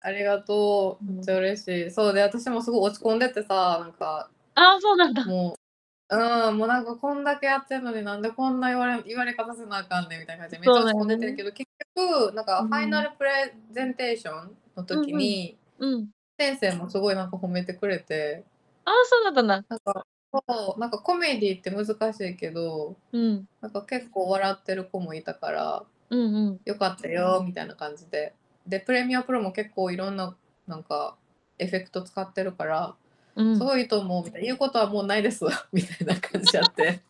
S2: ありがとう。めっちゃ嬉しい。そうで、私もすごい落ち込んでてさ、なんか、
S1: う。ああ、そうなんだ。
S2: もう、うん、もうなんかこんだけやってるのになんでこんな言われ言われ方せなあかんねんみたいな感じでめっちゃ落ち込んでてるけど、結局、なんか
S1: うん
S2: ファイナルプレゼンテーションの時に、
S1: うん。
S2: 先生もすごいなんか褒めてくれて、
S1: ああ、そうだったんだ。
S2: なんか、そうなんかコメディって難しいけど、
S1: うん。
S2: なんか結構笑ってる子もいたから、
S1: うんうん。
S2: よかったよみたいな感じで。で、プレミアプロも結構いろんななんかエフェクト使ってるから、
S1: うん
S2: す、ごいと思うみたいな、言うことはもうないですみたいな感じやって。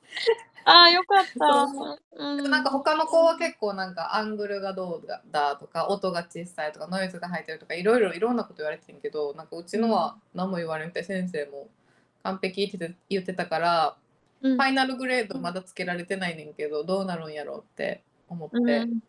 S1: ああ、よかった。
S2: そう
S1: う。ん、
S2: なんか他の子は結構なんかアングルがどうだとか音が小さいとかノイズが入ってるとかいろいろいろんなこと言われてんけどなんかうちのは何も言われんて先生も完璧って言って言ってたから
S1: うん。
S2: ファイナルグレードまだつけられてないねんけどどうなるんやろうって思って、
S1: うん。
S2: ち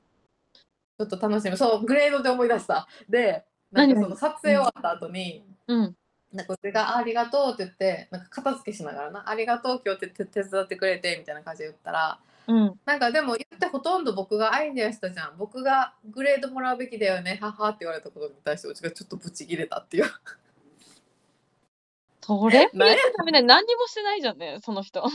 S2: ょっと楽しみ。そうグレードで思い出した。でなんか
S1: 何
S2: その撮影終わった後に、
S1: うん。
S2: なんかうちが「あありがとう」って言ってなんか片付けしながらな「ありがとう今日手手伝ってくれて」みたいな感じで言ったら
S1: うん。
S2: なんかでも言ってほとんど僕がアイデアしたじゃん僕がグレードもらうべきだよねははって言われたことに対してうちがちょっとブチギレたっていう
S1: それ？
S2: 何
S1: に何にもしてないじゃんね、その人。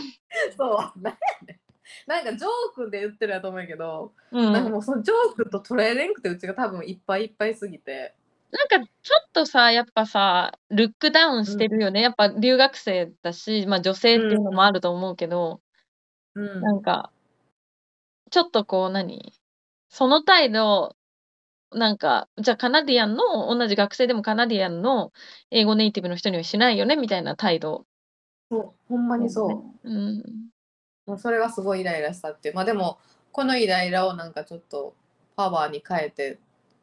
S2: そうなんやねんなんかジョークで言ってるやと思うけど、
S1: うん。
S2: なんかもうそのジョークと捉えれんくてうちが多分いっぱいいっぱいすぎて
S1: なんかちょっとさ、やっぱさ、ルックダウンしてるよね。やっぱ留学生だし、まあ女性っていうのもあると思うけど、
S2: うん
S1: なんか、ちょっとこう何？その態度、なんか、じゃあカナディアンの、同じ学生でもカナディアンの英語ネイティブの人にはしないよねみたいな態度。
S2: そうほんまにそう
S1: うん。
S2: もうそれがすごいイライラしたっていうまあでもこのイライラをなんかちょっとパワーに変えて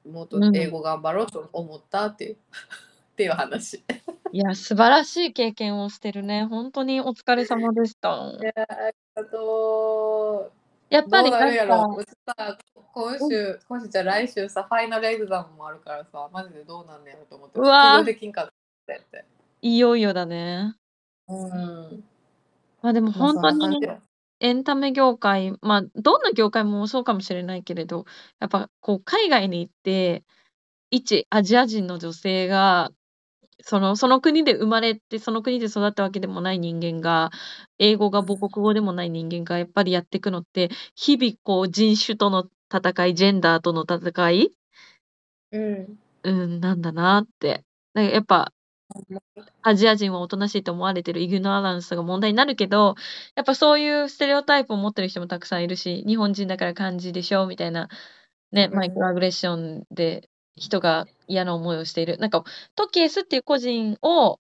S2: もっと英語頑張ろうと思ったっていう、っていう話。
S1: いや、素晴らしい経験をしてるね。本当にお疲れ様でした。
S2: いやありがとう。
S1: やっぱり
S2: どうなるやろうちさ今週、今週じゃ来週さ、ファイナルエグザムもあるからさ、マジでどうなんねやろと思って、
S1: うわ
S2: できんかったって。
S1: いよいよだね。
S2: うん。
S1: まあでも本当に
S2: じよ
S1: エンタメ業界、まあどんな業界もそうかもしれないけれど、やっぱこう海外に行って、一アジア人の女性が、その、その国で生まれて、その国で育ったわけでもない人間が、英語が母国語でもない人間がやっぱりやっていくのって、日々こう人種との戦い、ジェンダーとの戦い、
S2: うん。
S1: うん、なんだなって。だからやっぱ、アジア人はおとなしいと思われてるイグノアランスが問題になるけど、やっぱそういうステレオタイプを持ってる人もたくさんいるし、日本人だから漢字でしょみたいな、ね、
S2: うん
S1: マイクロアグレッションで人が嫌な思いをしている。なんか、トキエスっていう個人を、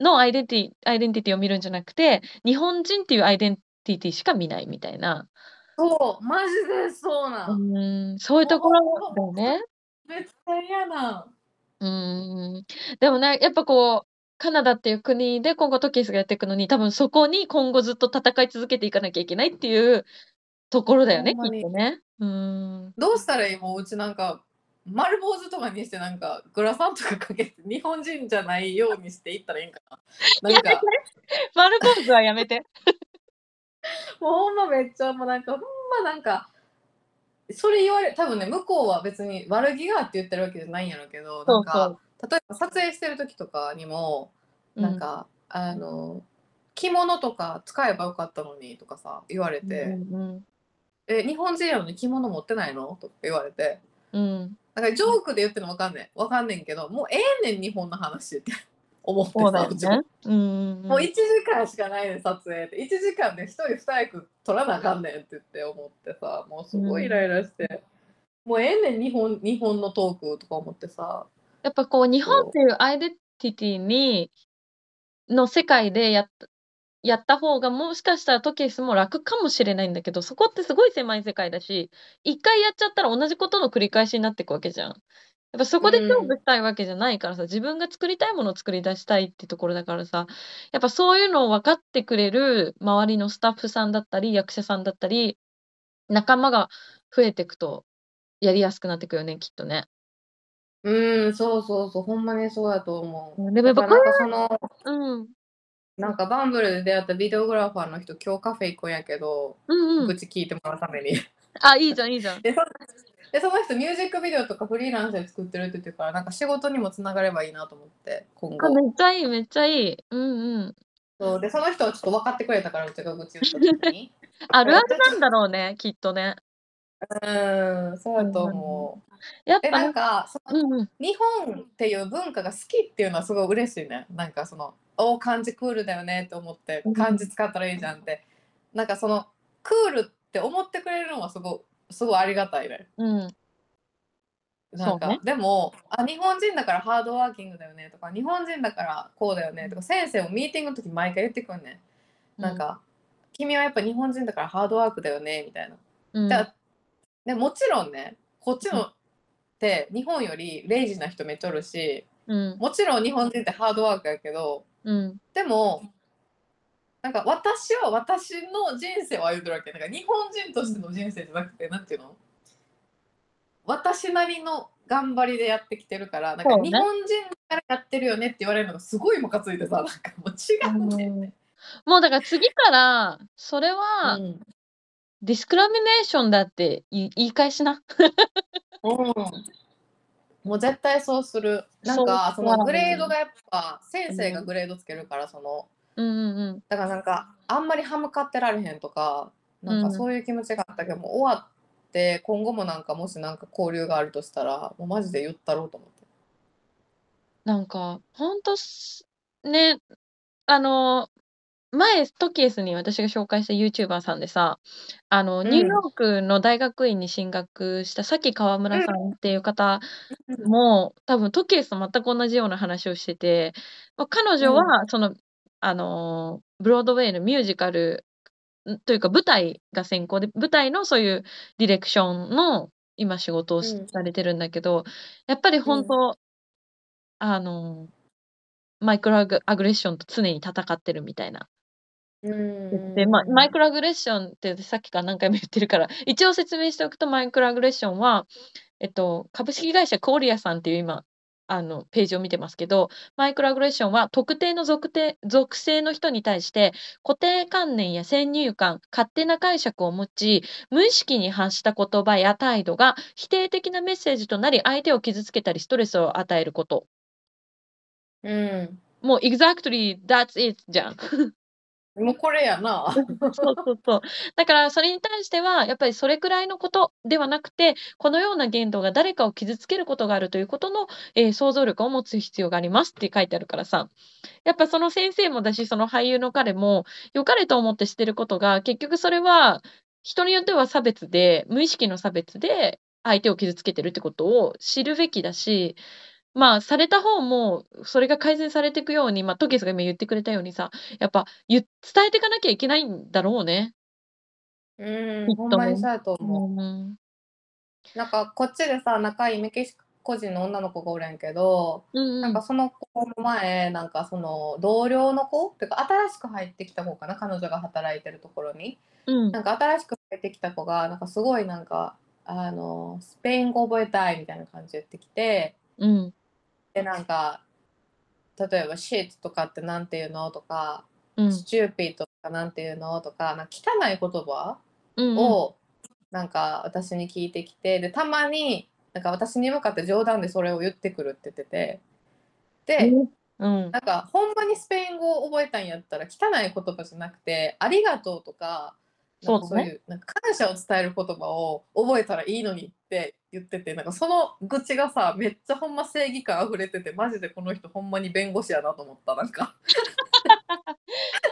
S1: のアイデンティアイデンティティを見るんじゃなくて、日本人っていうアイデンティティしか見ないみたいな、
S2: そう、マジでそうな。
S1: うんん、そういうところだよね。
S2: めっちゃ嫌な。
S1: うーん。でもね、やっぱこう、カナダっていう国で今後トキエスがやっていくのに、多分そこに今後ずっと戦い続けていかなきゃいけないっていうところだよね、
S2: ほんまに
S1: きっとね。うーん。
S2: どうしたらいいもううちなんか、丸坊主とかにしてなんかグラサンとかかけて日本人じゃないようにしていったらいいんかな。なんか
S1: 丸坊主はやめて。
S2: もうほんまめっちゃもうなんかほんまなんかそれ言われ多分ね向こうは別に悪気があって言ってるわけじゃないんやろうけど
S1: そうん
S2: なか例えば撮影してる時とかにも。なんか、あの着物とか使えばよかったのにとかさ言われて、
S1: うんうん
S2: え、日本人やのに着物持ってないの？とか言われて。
S1: うん。
S2: だからジョークで言ってるのわかんねん。わかんねんけど、もうええねん、日本の話って思って
S1: そうだよね。うんうんうん。
S2: もう1時間しかないねん、撮影って。1時間で1人2役撮らなあかんねんって言って思ってさ、もうすごいイライラして、もうええねん、日本日本のトークとか思ってさ。
S1: やっぱこう日本っていうアイデンティティにの世界でやったやった方がもしかしたらトケイスも楽かもしれないんだけどそこってすごい狭い世界だし一回やっちゃったら同じことの繰り返しになっていくわけじゃん。やっぱそこで勝負したいわけじゃないからさ、自分が作りたいものを作り出したいってところだからさやっぱそういうのを分かってくれる周りのスタッフさんだったり役者さんだったり仲間が増えていくとやりやすくなっていくよねきっとね。
S2: うん、そうそうそう、ほんまにそうやと思う。
S1: でもやっぱ
S2: だからなんかその、
S1: うん
S2: なんかバンブルで出会ったビデオグラファーの人、今日カフェ行くんやけど、
S1: うんうん
S2: 愚痴聞いてもらうために。
S1: あ、いいじゃん、いいじゃん。
S2: でそでその人ミュージックビデオとかフリーランスで作ってるって言ってるからなんか仕事にもつながればいいなと思って今
S1: あ、
S2: 後
S1: めっちゃいい、めっちゃいい。うんうん。
S2: そうでその人はちょっと分かってくれたからうちが愚痴言った時に
S1: あるあるなんだろうね、きっとね。
S2: うんそうやと思う
S1: やっぱ
S2: なん、かその
S1: うんうん。
S2: 日本っていう文化が好きっていうのはすごい嬉しいねなんかそのお漢字クールだよねって思って
S1: うん
S2: 漢字使ったらいいじゃんってなんかそのクールって思ってくれるのはすごいすごいありがたいね。
S1: うん。
S2: なんか、
S1: ね。
S2: でもあ日本人だからハードワーキングだよねとか日本人だからこうだよねとか先生もミーティングの時毎回言ってくるねん。なんか、君はやっぱ日本人だからハードワークだよねみたいな、
S1: うん、
S2: だでもちろんねこっちのって日本よりレイジな人めっちゃおるし
S1: うん。
S2: もちろん日本人ってハードワークやけど
S1: うん。
S2: でもなんか私は私の人生を歩んでるわけ。なんか日本人としての人生じゃなくてなんていうの？私なりの頑張りでやってきてるからなんか日本人からやってるよねって言われるのがすごいムカついてさなんかもう違うんだよね。
S1: もうだから次から、それは
S2: うん
S1: ディスクラミネーションだって言い言い返しな。
S2: うん。もう絶対そうする。なんか
S1: そ
S2: のグレードがやっぱ先生がグレードつけるからその
S1: うんうんうん。
S2: だからなんかあんまり歯向かってられへんとかなんか
S1: うん。
S2: そういう気持ちがあったけど、もう終わって今後もなんかもしなんか交流があるとしたらもうマジで言ったろうと思って。
S1: なんか、ほんとす、ね、あの、前、トキエスに私が紹介した YouTuber さんでさ、あの、
S2: ん。
S1: ニューヨークの大学院に進学したさき川村さんっていう方も、多分トキエスと全く同じような話をしてて、まあ、彼女は、その、あの、ブロードウェイのミュージカル、んというか舞台が専攻で、舞台のそういうディレクションの今仕事をされてるんだけど、やっぱり本当、あの、マイクロアグアグレッションと常に戦ってるみたいな。
S2: うん。
S1: で、まあ、マイクロアグレッションってさっきから何回も言ってるから、一応説明しておくと、マイクロアグレッションは、えっと、株式会社コーリアさんっていう今、あの、ページを見てますけど、マイクロアグレッションは特定の属定属性の人に対して固定観念や先入観、勝手な解釈を持ち、無意識に発した言葉や態度が否定的なメッセージとなり、相手を傷つけたりストレスを与えること。
S2: うん
S1: もう exactly that's it じゃん。
S2: もうこれやな。
S1: そうそうそう。だからそれに対しては、やっぱりそれくらいのことではなくて、このような言動が誰かを傷つけることがあるということの、えー想像力を持つ必要がありますって書いてあるからさ。やっぱその先生もだし、その俳優の彼も、良かれと思ってしてることが、結局それは、人によっては差別で、無意識の差別で、相手を傷つけてるってことを知るべきだし、まあ、された方も、それが改善されていくように、まあ、トケスが今言ってくれたようにさ、やっぱ伝えていかなきゃいけないんだろうね。
S2: うんほんまにそうやと
S1: う
S2: 思う。
S1: ん。
S2: なんかこっちでさ仲いいメキシコ人の女の子がおるんやけど、
S1: うん
S2: なんかその子の前なんかその同僚の子？っていうか新しく入ってきた子かな？彼女が働いてるところに。
S1: うん。
S2: なんか新しく入ってきた子がなんかすごいなんかあのスペイン語覚えたいみたいな感じで言ってきて
S1: うん
S2: でなんか例えば「shit」とかってなんて言うのとか「
S1: うん。
S2: stupid」とかなんて言うのとかなんか汚い言葉
S1: うん
S2: をなんか私に聞いてきてでたまになんか私に向かって冗談でそれを言ってくるって言っててで
S1: うん。
S2: なんかほんまにスペイン語を覚えたんやったら汚い言葉じゃなくて「ありがとう」とか
S1: そう。
S2: そういうなんか感謝を伝える言葉を覚えたらいいのにって言っててなんかその愚痴がさめっちゃほんま正義感溢れててマジでこの人ほんまに弁護士やなと思ったなんか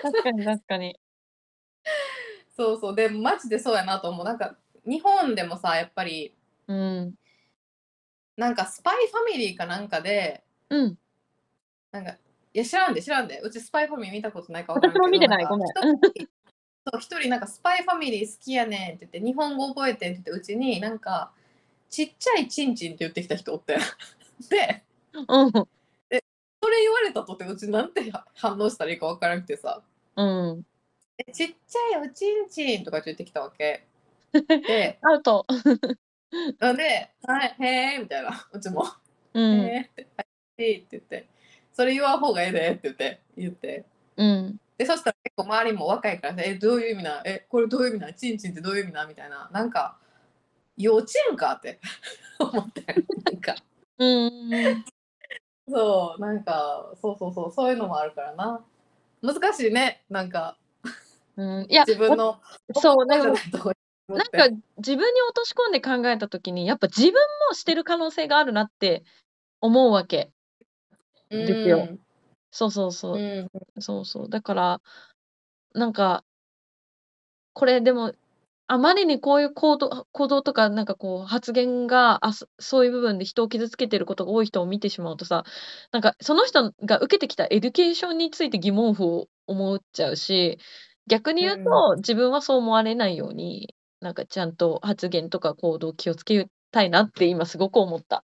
S1: 確かに確かに。
S2: そうそうでマジでそうやなと思うなんか日本でもさやっぱり
S1: うん。
S2: なんかスパイファミリーかなんかで
S1: うん。
S2: なんかいや知らんで知らんでうちスパイファミリー見たことないから分からんけど
S1: 私も見てないごめん
S2: そう一人なんかスパイファミリー好きやねんって言って日本語覚えてんって言ってうちになんかちっちゃいチンチンって言ってきた人おって で
S1: うん。
S2: それ言われたとってうちなんて反応したらいいか分からなくてさ
S1: うん。
S2: 「えちっちゃいおちんちん」とか言ってきたわけ で
S1: アウト。
S2: なんで「はいへえ」みたいなうちも「
S1: うん。
S2: へえ」って「はい」って言って「それ言わん方がええで」って言って言って
S1: うん。
S2: でそしたら結構周りも若いからさ「えどういう意味なえこれどういう意味なチンチンってどういう意味な?」みたいななんか幼稚園かって 思ってなんか
S1: うん。
S2: そうなんかそうそうそうそういうのもあるからな難しいねなんか
S1: うん。いや、
S2: 自分の
S1: そう、なんか
S2: な
S1: んか自分に落とし込んで考えたときに、やっぱ自分もしてる可能性があるなって思うわけ。ですよそうそうそうう。
S2: ん
S1: そうそう。だから、なんか、これでも、あまりにこういう行動行動とか、なんかこう発言が、あ、そそういう部分で人を傷つけてることが多い人を見てしまうとさ、なんかその人が受けてきた education について疑問符を思っちゃうし、逆に言うと、自分はそう思われないように、なんかちゃんと発言とか行動気をつけたいなって今すごく思った。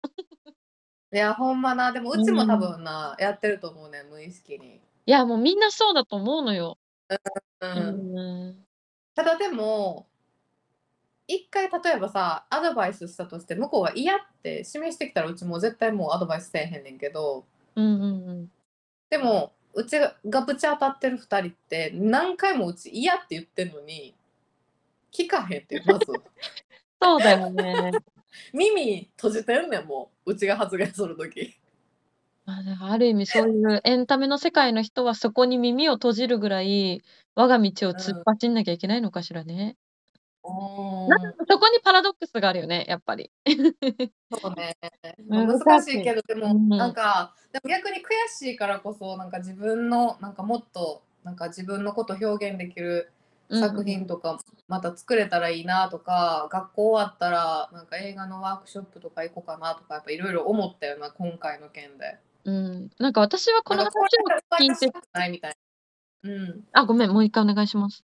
S2: いやほんまなでもうちも多分な、やってると思うね無意識に、
S1: いや、もうみんなそうだと思うのよ。
S2: うん
S1: うん。
S2: ただでも一回例えばさアドバイスしたとして向こうが嫌って示してきたらうちもう絶対もうアドバイスせえへんねんけど
S1: うんうんうん。
S2: でもうちがぶち当たってる2人って何回もうち嫌って言ってんのに聞かへんってまず
S1: そうだよね。
S2: 耳閉じてんねんもう。うちが発言する時。
S1: まあ、だからある意味そういうエンタメの世界の人はそこに耳を閉じるぐらい我が道を突っ走んなきゃいけないのかしらね。なんかそこにパラドックスがあるよね、やっぱり。
S2: そうね。
S1: 難しい
S2: けどでも
S1: うん。
S2: なんかでも逆に悔しいからこそなんか自分のなんかもっとなんか自分のこと表現できる作品とかまた作れたらいいなとか、学校終わったらなんか映画のワークショップとか行こうかなとかやっぱいろいろ思ったよな今回の件で。
S1: うん。なんか私はこの話を聞いて
S2: ないみたいな。うん。
S1: あ、ごめん、もう一回お願いします。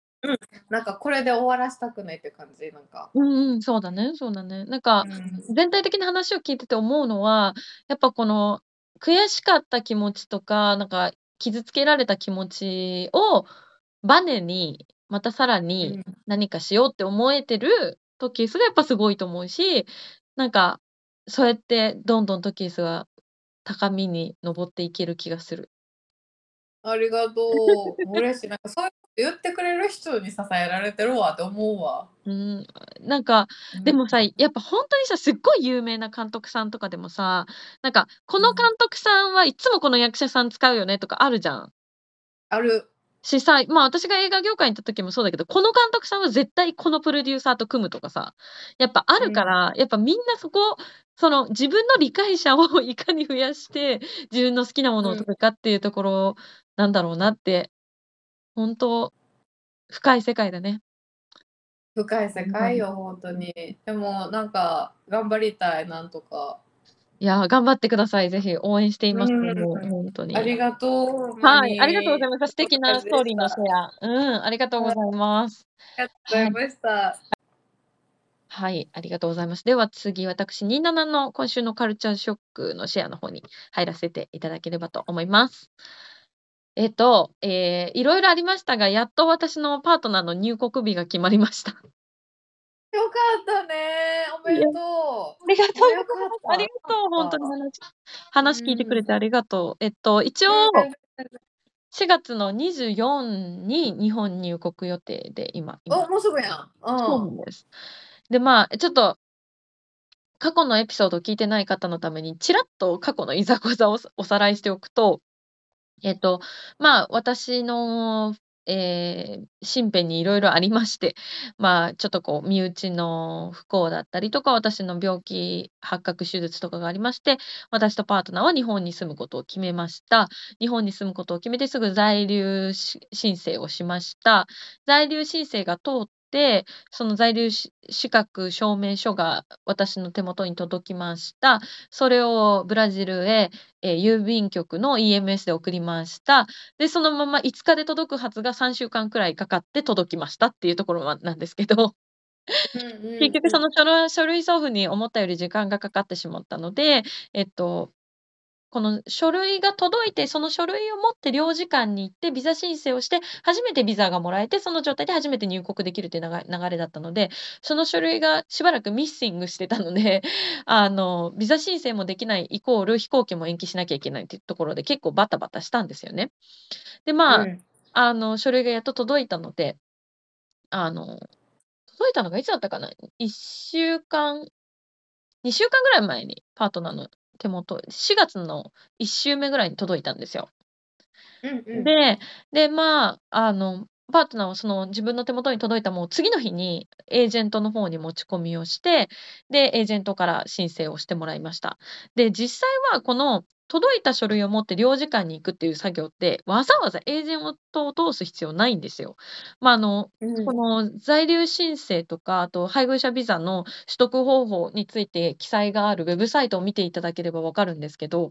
S2: なんかこれで終わらしたくないって感じなんか。
S1: うんうん、そうだね、そうだね。なんか
S2: うん
S1: 全体的な話を聞いてて思うのは、やっぱこの悔しかった気持ちとか、なんか傷つけられた気持ちをバネに、またさらに何かしようって思えてるトキースがやっぱすごいと思うし、なんかそうやってどんどんトキースは高みに登っていける気がする。
S2: ありがとう。嬉しい。なんかそういうこと言ってくれる人に支えられてるわって思うわ。
S1: うん、なんかでもさ、やっぱ本当にさ、すっごい有名な監督さんとかでもさ、なんかこの監督さんはいつもこの役者さん使うよねとかあるじゃん。
S2: ある。
S1: しさ、まあ私が映画業界に行った時もそうだけど、この監督さんは絶対このプロデューサーと組むとかさ、やっぱあるから、やっぱみんなそこ、その自分の理解者をいかに増やして、自分の好きなものを撮るかっていうところなんだろうなって、本当深い世界だね。
S2: 深い世界よ、本当に。でもなんか頑張りたい、なんとか。
S1: いやー、頑張ってください。ぜひ応援しています。
S2: うん
S1: もう本当に。
S2: ありがとう。
S1: はい、ありがとうござい
S2: ま
S1: ます。素敵なストーリーのシェア。うん、ありがとうございます。
S2: す。ありがとうございました。
S1: はい、ありがとうございます。では次、私、27の今週のカルチャーショックのシェアの方に入らせていただければと思います。えっと、えーいろいろありましたが、やっと私のパートナーの入国日が決まりました。
S2: よかったね。おめでとう。
S1: ありがとうありがとう、本当に話話聞いてくれてありがとう。えっと、一応、4月の24に日本入国予定で今、今
S2: お、もうすぐやん。
S1: そうなんです。で、まあ、ちょっと、過去のエピソードを聞いてない方のために、ちらっと過去のいざこざをおさらいしておくと、えっと、まあ、私のえー身辺にいろいろありまして、まあ、ちょっとこう、身内の不幸だったりとか、私の病気発覚手術とかがありまして、私とパートナーは日本に住むことを決めました。日本に住むことを決めてすぐ在留申請をしました。在留申請が通っ、その在留し資格証明書が私の手元に届きました。それをブラジルへ、えー郵便局の EMS で送りました。で、そのまま5日で届くはずが3週間くらいかかって届きましたっていうところはなんですけど、結局その書類送付に思ったより時間がかかってしまったので、えっと、この書類が届いて、その書類を持って領事館に行って、ビザ申請をして、初めてビザがもらえて、その状態で初めて入国できるっていう流れ流れだったので、その書類がしばらくミッシングしてたので、あの、ビザ申請もできないイコール飛行機も延期しなきゃいけないっていうところで結構バタバタしたんですよね。で、まあ、
S2: うん
S1: あの、書類がやっと届いたので、あの、届いたのがいつだったかな ?1 週間、2週間ぐらい前にパートナーの手元、4月の1週目ぐらいに届いたんですよ。
S2: うんうん
S1: で、で、まあ、あの、パートナーはその自分の手元に届いたもう次の日にエージェントの方に持ち込みをして、で、エージェントから申請をしてもらいました。で、実際はこの届いた書類を持って領事館に行くっていう作業って、わざわざエージェントを通す必要ないんですよ。まあ、あの、
S2: うん
S1: この在留申請とか、あと配偶者ビザの取得方法について記載があるウェブサイトを見ていただければわかるんですけど、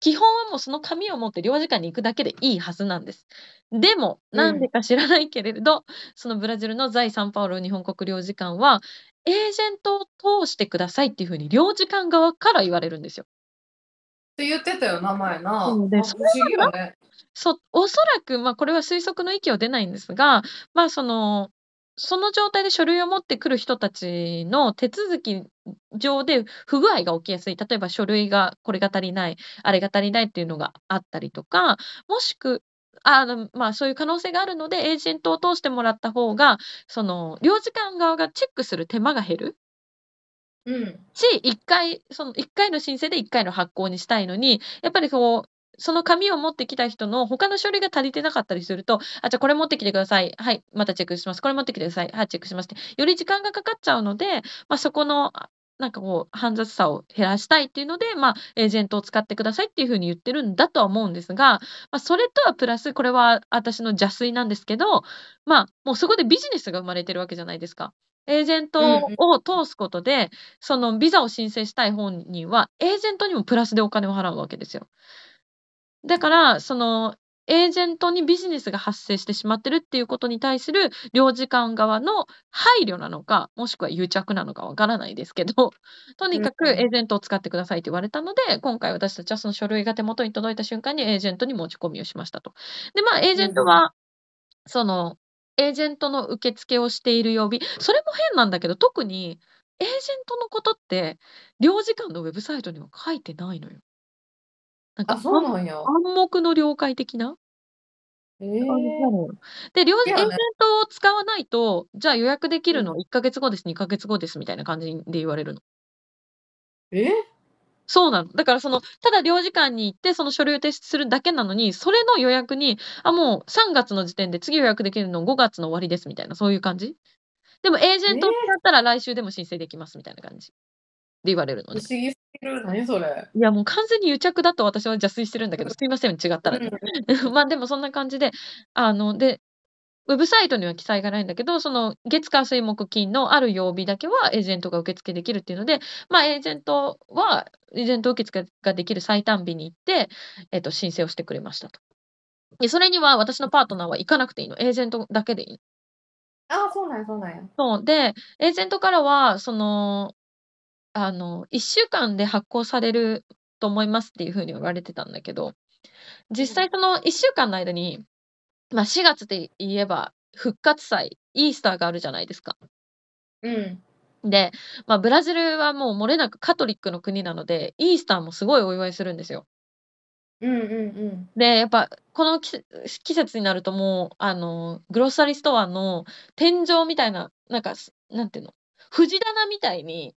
S1: 基本はもうその紙を持って領事館に行くだけでいいはずなんです。でも、
S2: うん
S1: なんでか知らないけれど、そのブラジルの在サンパウロ日本国領事館は、エージェントを通してくださいっていうふうに領事館側から言われるんですよ。
S2: って言ってたよ、名前な。
S1: うんで
S2: あ不思議よね。
S1: そおそらく、まあ、これは推測の域は出ないんですが、まあ、その、その状態で書類を持ってくる人たちの手続き上で不具合が起きやすい。例えば書類がこれが足りない、あれが足りないっていうのがあったりとか、もしくあの、まあ、そういう可能性があるので、エージェントを通してもらった方が、その、領事館側がチェックする手間が減る。
S2: うん。
S1: し、一回、その一回の申請で一回の発行にしたいのに、やっぱりこう、その紙を持ってきた人の他の書類が足りてなかったりすると、あ、じゃあこれ持ってきてください。はい、またチェックします。これ持ってきてください。はい、チェックしますって。より時間がかかっちゃうので、まあ、そこの、あなんかこう、煩雑さを減らしたいっていうので、まあ、エージェントを使ってくださいっていうふうに言ってるんだとは思うんですが、まあ、それとはプラス、これは私の邪推なんですけど、まあ、もうそこでビジネスが生まれてるわけじゃないですか。エージェントを通すことで、そのビザを申請したい本人は、エージェントにもプラスでお金を払うわけですよ。だから、その、エージェントにビジネスが発生してしまってるっていうことに対する領事館側の配慮なのか、もしくは癒着なのかわからないですけど、とにかくエージェントを使ってくださいと言われたので、今回私たちはその書類が手元に届いた瞬間にエージェントに持ち込みをしましたと。で、まあ、エージェントは、その、エージェントの受付をしている曜日、それも変なんだけど、特にエージェントのことって、領事館のウェブサイトには書いてないのよ。なんか
S2: あ、そうなんや。
S1: 暗黙の了解的な？
S2: えー。
S1: で、領事エージェントを使わないと、じゃあ予約できるの1ヶ月後です、2ヶ月後ですみたいな感じで言われるの。
S2: え？
S1: そうなの。だからその、ただ領事館に行って、その書類を提出するだけなのに、それの予約に、あ、もう3月の時点で次予約できるの5月の終わりですみたいな、そういう感じ？でもエージェントを使ったら来週でも申請できますみたいな感じで言われるのね。
S2: 不思議すぎる。何それ？
S1: いや、もう完全に癒着だと私は邪推してるんだけど、すいません、違ったらね。まあでもそんな感じで、あの、で、ウェブサイトには記載がないんだけど、その月火水木金のある曜日だけはエージェントが受付できるっていうので、まあエージェントは、エージェント受付ができる最短日に行って、えっと、申請をしてくれましたと。で、それには私のパートナーは行かなくていいの。エージェントだけでいい。
S2: あ、そうなんや、そうなんや。
S1: そう。で、エージェントからは、その、あの、1週間で発行されると思いますっていうふうに言われてたんだけど、実際その1週間の間に、まあ4月で言えば復活祭、イースターがあるじゃないですか。
S2: うん。
S1: で、まあブラジルはもう漏れなくカトリックの国なので、イースターもすごいお祝いするんですよ。
S2: うんうんうん。
S1: で、やっぱこの季季節になるともう、あの、グロッサリーストアの天井みたいな、なんか、すなんていうの、藤棚みたいに、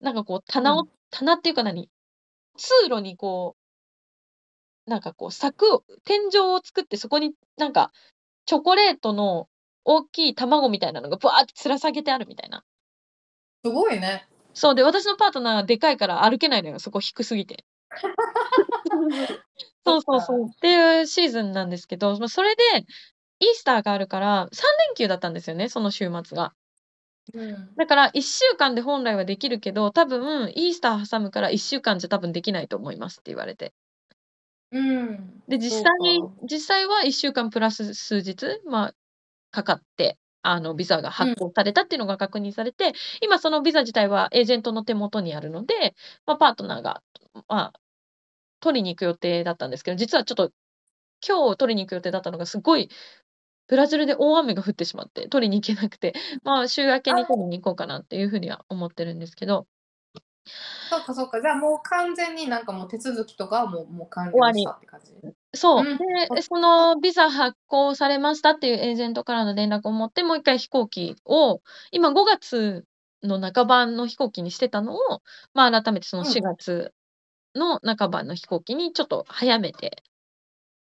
S1: なんかこう棚を、
S2: うん
S1: 棚っていうか何通路にこう、なんかこう柵を、天井を作ってそこになんかチョコレートの大きい卵みたいなのがぶわーって吊ら下げてあるみたいな。
S2: すごいね。
S1: そうで、私のパートナーでかいから歩けないのよ、そこ低すぎて。そうそうそう。っていうシーズンなんですけど、ま、それで、イースターがあるから、3連休だったんですよね、その週末が。
S2: うん。
S1: だから1週間で本来はできるけど、多分イースター挟むから1週間じゃ多分できないと思いますって言われて。
S2: うん。
S1: で、実際。実際は1週間プラス数日、まあ、かかって、あの、ビザが
S2: うん。
S1: 発行されたっていうのが確認されて、今そのビザ自体はエージェントの手元にあるので、ま、パートナーが、まあ、取りに行く予定だったんですけど、実はちょっと、今日取りに行く予定だったのがすごい、ブラジルで大雨が降ってしまって取りに行けなくて、まあ、週明けに
S2: あ。
S1: 取りに行こうかなっていう風には思ってるんですけど。
S2: そっかそっか。じゃあもう完全になんかもう手続きとかはもうもう完
S1: 終わり。
S2: 了したって感じ？
S1: そう。
S2: うん。
S1: で、そのビザ発行されましたっていうエージェントからの連絡をもって、もう1回飛行機を、今5月の半ばの飛行機にしてたのを、まあ、改めてその
S2: うん。
S1: 4月の半ばの飛行機にちょっと早めて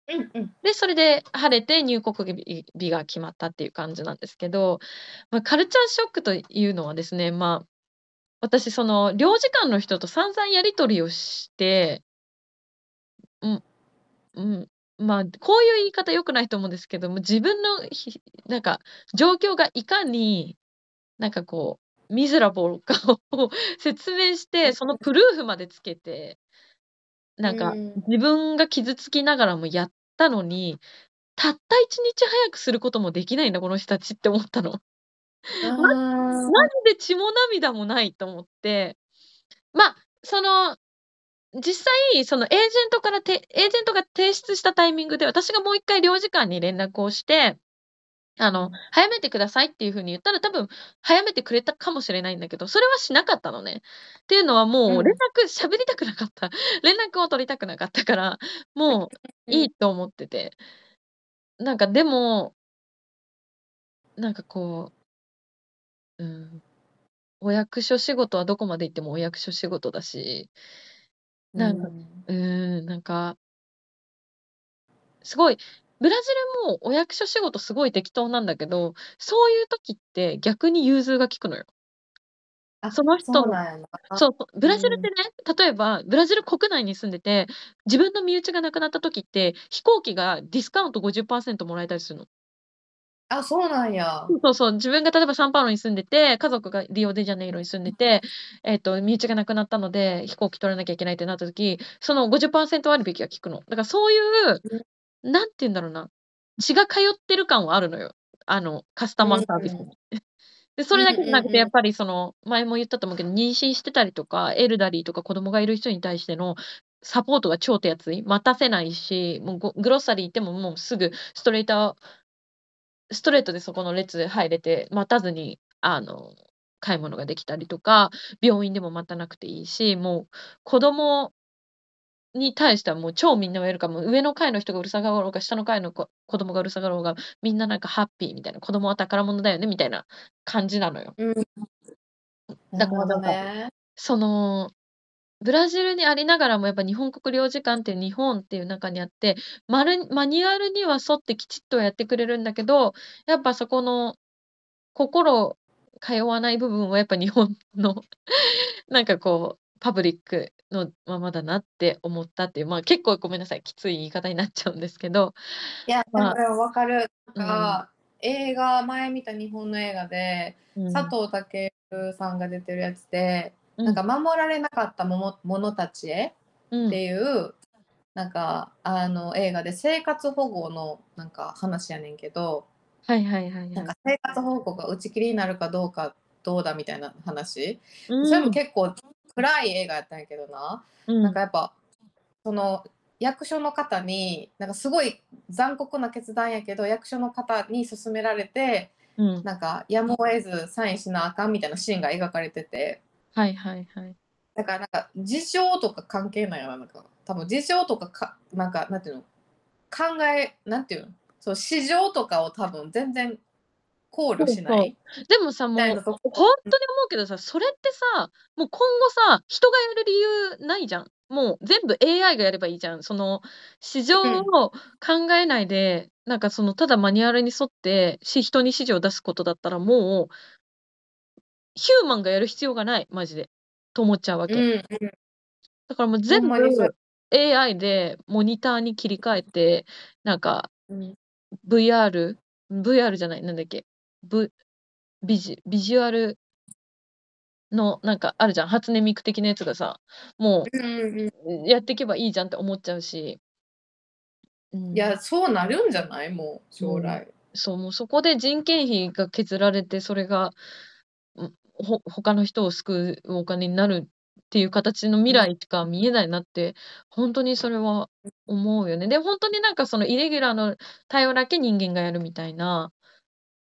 S2: うんうん。
S1: で、それで晴れて入国日日が決まったっていう感じなんですけど、ま、カルチャーショックというのはですね、まあ、私その領事館の人と散々やり取りをしてうんうん、まあ、こういう言い方良くないと思うんですけども、自分のひなんか状況がいかに、なんかこう、ミゼラブルかを説明し
S2: う
S1: て、
S2: ん
S1: そのプルーフまでつけて、なんか
S2: うん。
S1: 自分が傷つきながらもやったのに、たった1日早くすることもできないんだ、この人たちって思ったの。
S2: あ
S1: ま
S2: あ。
S1: マジで血も涙もないと思って、ま、その、実際そのエージェントからてエージェントが提出したタイミングで、私がもう1回領事館に連絡をして、あの、
S2: うん。
S1: 早めてくださいっていう風に言ったら、多分早めてくれたかもしれないんだけど、それはしなかったのね。っていうのは
S2: う
S1: もう連
S2: ん。
S1: 絡喋りたくなかった。連絡を取りたくなかったから、もう
S2: うん。
S1: いいと思ってて。なんかでもなんかこう、うん、お役所仕事はどこまで行ってもお役所仕事だし、
S2: う
S1: なんか、
S2: ん。
S1: うーん、なんかすごい、ブラジルもお役所仕事すごい適当なんだけど、そういう時って逆に融通が利くのよ。
S2: あ、
S1: その人の
S2: そうなんやな。
S1: そうブ
S2: うん。
S1: ラジルってね、例えばブラジル国内に住んでて、自分の身内が亡くなった時って、飛行機がディスカウント50%もらえたりするの。
S2: あ、そうなんや。
S1: そうそうそう、自分が例えばサンパウロに住んでて、家族がリオデジャネイロに住んでて、えっと、身内が亡くなったので、飛行機取らなきゃいけないってなった時、その50%割引が効くの。だからそういう、
S2: うん。
S1: なんて言うんだろうな、血が通ってる感はあるのよ。あの、カスタ
S2: うん
S1: マーサービス
S2: うん。
S1: に。で、そ
S2: うん
S1: れだけじゃなくて、
S2: うんうん。
S1: やっぱりその、前も言ったと思うけど、妊娠してたりとか、エルダリーとか子供がいる人に対してのサポートが超手厚い。待たせないし、もうごグロッサリー行ってももうすぐストレートストレートでそこの列入れて、待たずに、あの、買い物ができたりとか、病院でも待たなくていいし、もう子供に対してはもう超みんなウェルカム。上の階の人がうるさがろうが、下の階のこ子供がうるさがろうが、みんななんかハッピーみたいな、子供は宝物だよねみたいな感じなのよ。
S2: うん。
S1: だから
S2: ね。
S1: その、ブラジルにありながらもやっぱ日本国領事館って日本っていう中にあって、まるマニュアルには沿ってきちっとやってくれるんだけど、やっぱそこの心通わない部分はやっぱ日本の なんかこう、パブリックのままだなって思ったっていう、まあ、結構ごめんなさい、きつい言い方になっちゃうんですけど、
S2: いや、で
S1: まあ
S2: もでも分かる。
S1: うん。
S2: なんか、映画前見た日本の映画で、佐
S1: うん。
S2: 藤健さんが出てるやつで、
S1: うん。
S2: なんか守られなかったもも者たちへ
S1: うん。
S2: っていう、なんか、あの、映画で生活保護のなんか話やねんけど
S1: はいはいはいはい。
S2: なんか生活保護が打ち切りになるかどうかどうだみたいな話。それ
S1: うん。
S2: も結構暗い映画やったんやけどな、
S1: うん。
S2: なんかやっぱ、その役所の方に、なんかすごい残酷な決断やけど、役所の方に勧められて、
S1: うん。
S2: なんかやむを得ずサインしなあかんみたいなシーンが描かれてて、
S1: はいはいはい。
S2: だからなんか事情とか関係ないよな、なんか多分事情とかか、なんかなんていうの、考え、なんていうの、そう市場とかを多分全然考慮
S1: そうそう。
S2: しない
S1: でもさ、もう、
S2: なとこ。
S1: ほんとに思うけどさ、それってさ、もう今後さ、人がやる理由ないじゃん。もう全部 AI がやればいいじゃん。その、市場
S2: うん。
S1: を考えないで、なんかその、ただマニュアルに沿って、し人に指示を出すことだったら、もうヒューマンがやる必要がない、マジで。と思っちゃうわけ。
S2: うんうん。
S1: だからもう
S2: ほ
S1: 全。部 AI でモニターに切り替えて、なんか
S2: うん。
S1: VR、VR じゃない、なんだっけ、ブビジビジュアルの、なんかあるじゃん、初音ミク的なやつがさ、も
S2: う
S1: やっていけばいいじゃんって思っちゃうし。うん。
S2: いや、そうなるんじゃない？もう、将
S1: うん。
S2: 来。
S1: そう、もうそこで人件費が削られて、それが、ん、ほ他の人を救うお金になるっていう形の未
S2: うん。
S1: 来しか見えないなって、ほんとにそれは思うよね。で、ほんとになんかそのイレギュラーの対応だけ人間がやるみたいな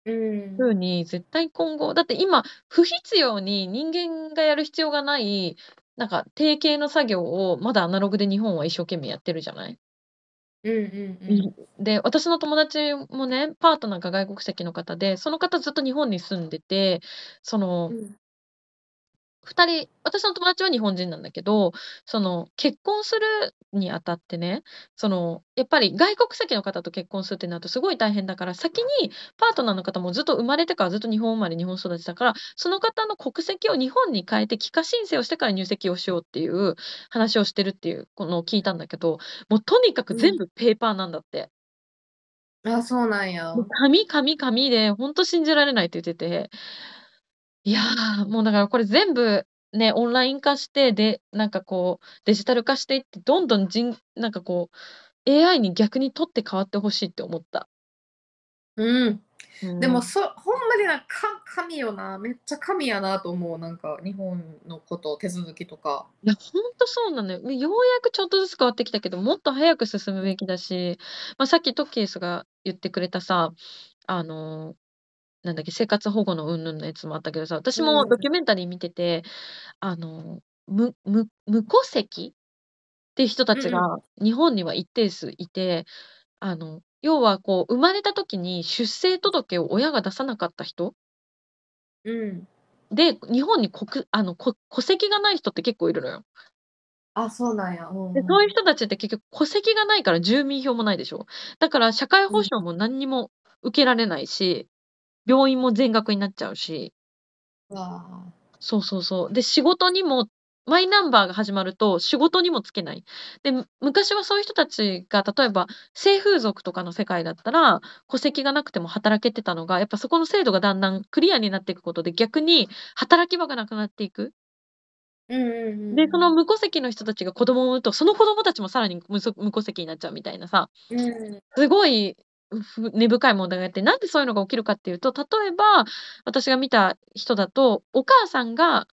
S2: うん。
S1: 風に絶対今後だって今、不必要に人間がやる必要がない、なんか定型の作業をまだアナログで日本は一生懸命やってるじゃない？
S2: うんうんうん。
S1: で、私の友達もね、パートナーが外国籍の方で、その方ずっと日本に住んでて、そうの
S2: ん。
S1: 2人私の友達は日本人なんだけど、その、結婚するにあたってね、その、やっぱり外国籍の方と結婚するってなるとすごい大変だから、先にパートナーの方もずっと生まれてからずっと日本生まれ、日本育ちだから、その方の国籍を日本に変えて帰化申請をしてから入籍をしようっていう話をしてるっていうこのを聞いたんだけど、もうとにかく全
S2: うん。
S1: 部ペーパーなんだって。
S2: あ、そうなんや。
S1: 紙、紙、紙でほんと信じられないって言ってて。いや、もうだからこれ全部ね、オンライン化して、で、なんかこうデジタル化していって、どんどんじんなんかこう、AI に逆に取って代わって欲しいって思った。
S2: うん。でも、
S1: うん。
S2: そほんまにな、か紙よな、めっちゃ紙やなと思う、なんか日本のこと、手続きとか。
S1: いや、ほんとそうなのよ。ね、ようやくちょっとずつ変わってきたけど、もっと早く進むべきだし、ま、さっきトッキースが言ってくれたさ、あの、なんだっけ、生活保護の云々のやつもあったけどさ、私
S2: うん。
S1: もドキュメンタリー見てて、あの、むむ無戸籍って人た
S2: うんうん。
S1: ちが日本には一定数いて、あの、要はこう生まれた時に出生届を親が出さなかった人
S2: うん。
S1: で、日本にこくあの、こ戸籍がない人って結構いるのよ。
S2: あ、そうなんや。うん
S1: で、
S2: うん。
S1: そういう人たちって結局戸籍がないから住民票もないでしょ。だから社会
S2: うん。
S1: 保障も何にも受けられないし、病院も全額になっちゃうし。
S2: わあ。
S1: そうそうそう。で、仕事にもマイナンバーが始まると仕事にも就けない。で、む昔はそういう人たちが例えば性風俗とかの世界だったら、戸籍がなくても働けてたのが、やっぱそこの制度がだんだんクリアになっていくことで、逆に働き場がなくなっていく。
S2: うんうんうん
S1: で、その
S2: うん。
S1: 無戸籍の人たちが子供を産むと、その子供たちもさらに無戸籍になっちゃうみたいなさ。
S2: うん。
S1: すごい、根深い問題があって、なんでそういうのが起きるかっていうと、例えば、私が見た人だと、お母さんが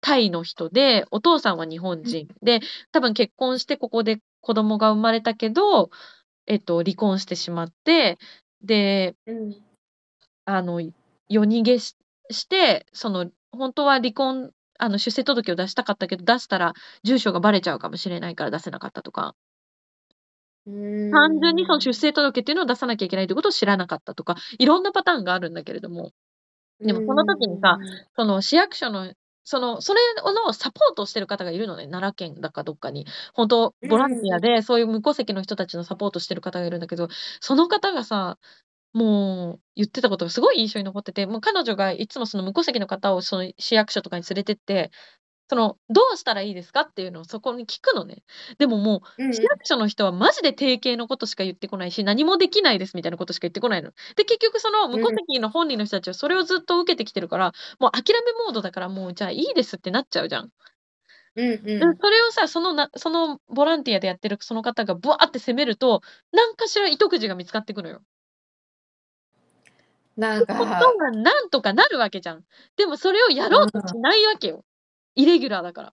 S1: タイの人で、お父さんは日本
S2: うん。
S1: 人で、多分結婚してここで子供が生まれたけど、えっと、離婚してしまって、で
S2: うん。
S1: あの、夜逃げしして、その、ほんとは離婚あの、出生届を出したかったけど、出したら住所がバレちゃうかもしれないから出せなかったとか。
S2: う
S1: 単純にその。出生届っていうのを出さなきゃいけないということを知らなかったとか、いろんなパターンがあるんだけれども。でもその時にさ。その市役所の、その、それのサポートをしてる方がいるのね、奈良県だかどっかに。ほんと
S2: うん
S1: ボラン。ティアで、そういう無戸籍の人たちのサポートしてる方がいるんだけど、その方がさ、もう言ってたことがすごい印象に残ってて、もう彼女がいつもその無戸籍の方をその市役所とかに連れてって、その、どうしたらいいですかっていうのをそこに聞くのね。でももう。市役所の人はマジで定型のことしか言ってこないし、何もできないですみたいなことしか言ってこないの。で、結局その無戸
S2: うん。
S1: 籍の本人の人たちはそれをずっと受けてきてるから、もう諦めモードだから、もうじゃあいいですってなっちゃうじゃん。
S2: うん
S1: で、
S2: うん。
S1: それをさ、そのなそのボランティアでやってるその方がブワーって責めると、なんかしら糸口が見つかってくのよ。
S2: なんか
S1: はなんとかなるわけじゃん。でもそれをやろうとしないわけよ。イレギュラーだから。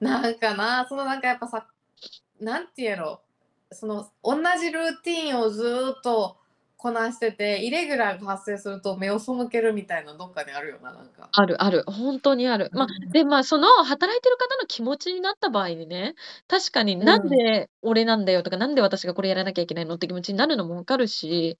S2: なんかな、そのなんかやっぱさ、なんて言うやろ、その同じルーティンをずっとこなしてて、イレギュラーが発生すると目を背けるみたいなどっかにあるよな、なんか。
S1: あるある。ほんとにある。ま、
S2: うん。
S1: で、ま、その働いてる方の気持ちになった場合にね、確かに
S2: う
S1: なん
S2: ん。
S1: で俺なんだよとか、なんで私がこれやらなきゃいけないのって気持ちになるのも分かるし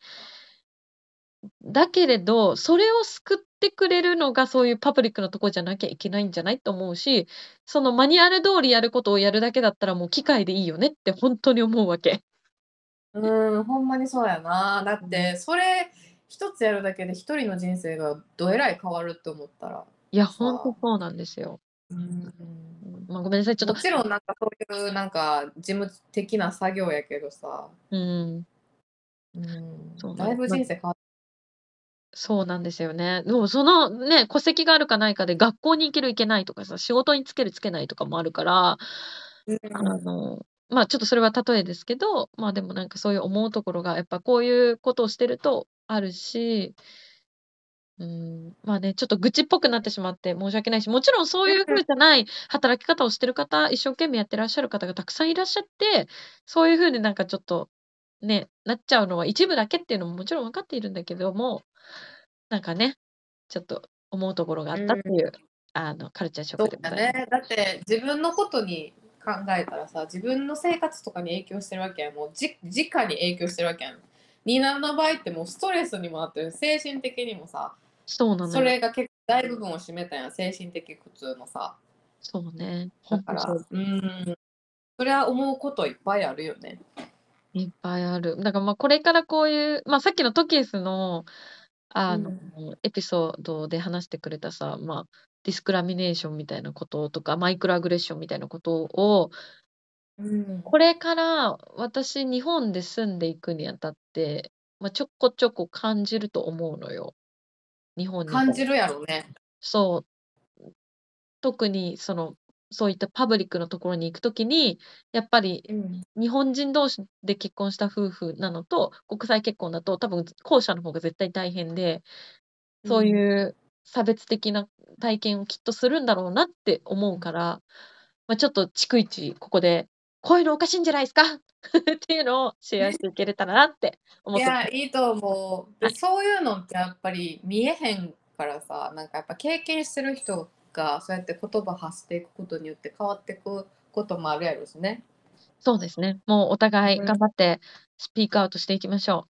S1: だけれど、それを救っってくれるのが、そういうパブリックなとこじゃなきゃいけないんじゃない？と思うし、そのマニュアル通りやることをやるだけだったら、もう機械でいいよねってほんとに思うわけ。
S2: うん、ほんまにそうやな。だってそれ一つやるだけで一人の人生がどえらい変わるって思ったら
S1: いや、
S2: さ
S1: ほんとそうなんですよ。
S2: うん。
S1: うん、ま、ごめんなさい、ちょっと
S2: もちろんなんかそういうなんか事務的な作業やけどさ。
S1: うん。
S2: うんだいぶ人生変わっ
S1: そうなんですよね。でもそのね、戸籍があるかないかで学校に行ける行けないとかさ、仕事に就ける就けないとかもあるから、
S2: う
S1: あ
S2: ん。
S1: の、ま、ちょっとそれは例えですけど、ま、でもなんかそういう思うところがやっぱこういうことをしてるとあるしうーん、ま、ね、ちょっと愚痴っぽくなってしまって申し訳ないし、もちろんそういう風じゃない働き方をしてる方、一生懸命やってらっしゃる方がたくさんいらっしゃって、そういう風になんかちょっと、ね、なっちゃうのは一部だけっていうのももちろん分かっているんだけども、なんかね、ちょっと思うところがあったっていう、あの、カルチャーショッ
S2: そう
S1: クでございます。
S2: だね。だって自分のことに考えたらさ、自分の生活とかに影響してるわけやん。もうじ直に影響してるわけやん。ニーナの場合ってもうストレスにもなってる、精神的にもさ、そ
S1: そうなのよ。
S2: れが結構大部分を占めたやん、精神的苦痛のさ。
S1: そうね、ほ
S2: だから、
S1: う。
S2: ん、それは思うこといっぱいあるよね。
S1: いっぱいある。だから、ま、これからこういう、ま、さっきのトキエスの、
S2: う
S1: あの、
S2: ん。
S1: エピソードで話してくれたさ、ま、ディスクラミネーションみたいなこととか、マイクロアグレッションみたいなことを
S2: うん。
S1: これから私日本で住んでいくにあたって、ま、ちょこちょこ感じると思うのよ。日本に
S2: 感じるやろね。
S1: そう。特にその、そういったパブリックのところに行く時に、やっぱり
S2: うん。
S1: 日本人同士で結婚した夫婦なのと、国際結婚だと多分後者の方が絶対大変で、そうい
S2: う
S1: 差別的な体験をきっとするんだろうなって思うから、ま、ちょっと逐一ここで、こういうのおかしいんじゃないすか？っていうのをシェアしていけれたらなって思ってま
S2: いや、いいと思う。そういうのってやっぱり見えへんからさ、なんかやっぱ経験してる人がそうやって言葉発していくことによって変わってくこともあるやろしね。
S1: そうですね。もうお互い
S2: うん。
S1: 頑張ってスピークアウトしていきましょ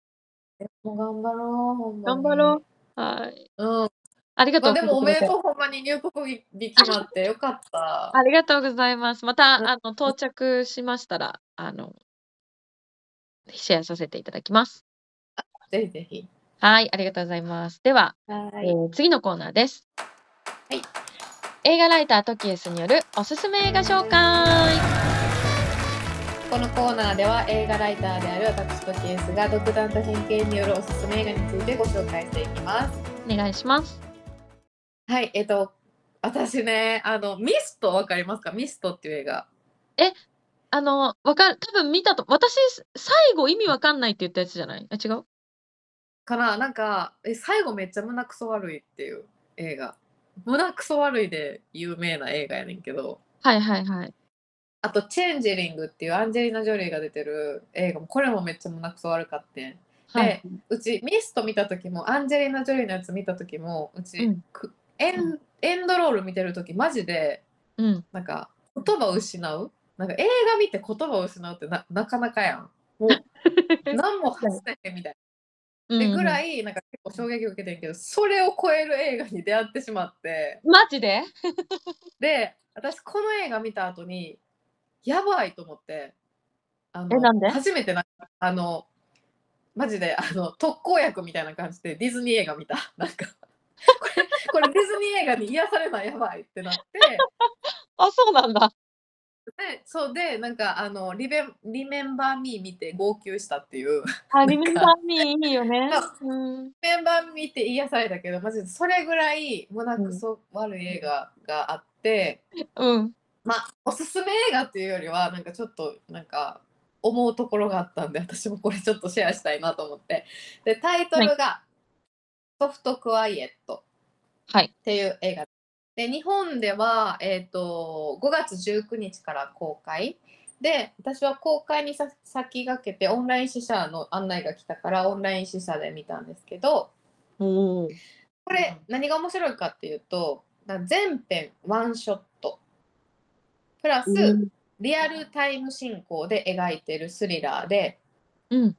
S1: う。
S2: う頑張ろう、
S1: 頑張ろ
S2: に。
S1: う。はい。
S2: うん。ま、
S1: ありがとう、
S2: で
S1: 聞いてくれて。
S2: もおめでとう、ほんまに入国日決まって よかった。
S1: ありがとうございます。ま
S2: うん、
S1: たあの
S2: うん。
S1: 到着しましたら、あのシェアさせていただきます。
S2: あ、ぜひぜひ。
S1: はい、ありがとうございます。では、え
S2: はい。
S1: え、次のコーナーです。
S2: はい。
S1: 映画ライタートキエスによるおすすめ映画紹介。
S2: このコーナーでは映画ライターである私とケースが独断と偏見によるおすすめ映画についてご紹介していきます。
S1: お願いします。
S2: はい、えっと、私ね、あの、ミスト分かりますか？ミストっていう映画。
S1: え、あの、わかる多分見たと私、最後意味わかんないって言ったやつじゃない？あ、違う？
S2: かな、なんか、え、最後めっちゃ胸クソ悪いっていう映画。胸クソ悪いで有名な映画やねんけど。
S1: はいはいはい。
S2: あとチェンジリングっていうアンジェリーナ・ジョリーが出てる映画も、これもめっちゃ胸クソ悪かってん。
S1: はい。
S2: で、うちミスト見た時も、アンジェリーナ・ジョリーのやつ見た時も、う
S1: う
S2: ち、
S1: ん。
S2: くエンエンドロール見てる時マジで、
S1: うん。
S2: なんか言葉を失う？なんか映画見て言葉を失うってななかなかやん。もう 何も発せへんみたいな。で、
S1: うんうん。
S2: ぐらいなんか結構衝撃を受けてんけど、それを超える映画に出会ってしまって。
S1: マジで？
S2: で、私この映画見た後に、やばいと思って。あ
S1: え、な
S2: の、
S1: んで？
S2: 初めてなんか、あの、マジであの特効薬みたいな感じでディズニー映画見た。なんか、これこれディズニー映画に癒されなやばいってなって。
S1: あ、そうなんだ。
S2: で、そうで、なんかあのリベンリメンバー・ミー見て号泣したっていう。
S1: あ、
S2: なん
S1: リメンバ
S2: か
S1: ー・ミーいいよね。
S2: そう。
S1: うん。
S2: リメンバー・ミーって癒されたけど、マジでそれぐらい胸
S1: うん。
S2: クソ悪い映画があって。
S1: うん。
S2: ま、おすすめ映画っていうよりは、なんかちょっとなんか思うところがあったんで、私もこれちょっとシェアしたいなと思って。で、タイト
S1: はい。
S2: ルがソフトクワイエット
S1: はい。
S2: っていう映画。で、日本では、えっと、5月19日から公開。で、私は公開にさ先駆けてオンライン試写の案内が来たから、オンライン試写で見たんですけど
S1: おお。
S2: これ、何が面白いかっていうと、な全編ワンショット。プラ
S1: う
S2: ス、
S1: ん。
S2: リアルタイム進行で描いてるスリラーで
S1: うん。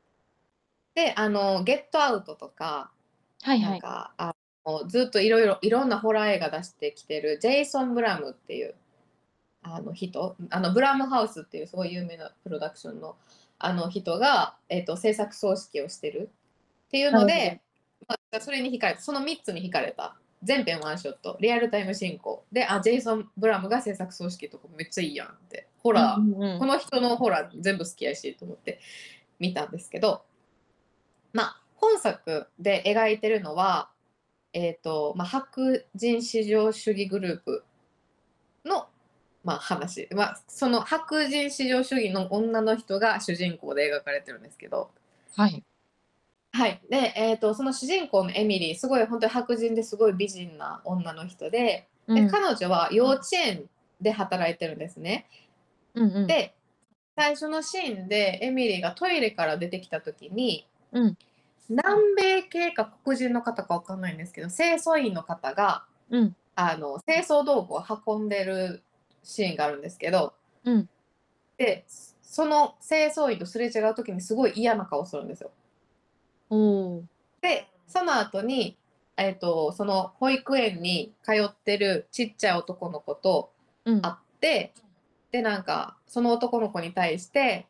S2: で、あの、ゲットアウトとか、
S1: はいはい。
S2: なんか、あのずっといろいろいろんなホラー映画出してきてるジェイソン・ブラムっていうあの人あのブラムハウスっていうすごい有名なプロダクションのあの人が、えーと、制作総指揮をしてるっていうので、まあ、それに惹かれたその3つに惹かれた。全編ワンショット。リアルタイム進行。であジェイソン・ブラムが制作総指揮とかめっちゃいいやんって。ホラー、うんうん、この人のホラー全部好きやしと思って見たんですけど。まあ本作で描いてるのはえーとまあ、白人至上主義グループの、まあ、話、まあ、その白人至上主義の女の人が主人公で描かれてるんですけど、
S1: はい、
S2: はい、で、えーと、その主人公のエミリーすごい本当に白人ですごい美人な女の人でうん、で彼女は幼稚園で働いてるんですね。
S1: うんうん、
S2: で最初のシーンでエミリーがトイレから出てきた時に、
S1: うん、
S2: 南米系か黒人の方か分かんないんですけど清掃員の方が、
S1: うん、
S2: あの清掃道具を運んでるシーンがあるんですけど、
S1: うん、
S2: でその清掃員とすれ違う時にすごい嫌な顔するんですよ。でその後に、えーと、その保育園に通ってるちっちゃい男の子と会って、うん、でなんかその男の子に対して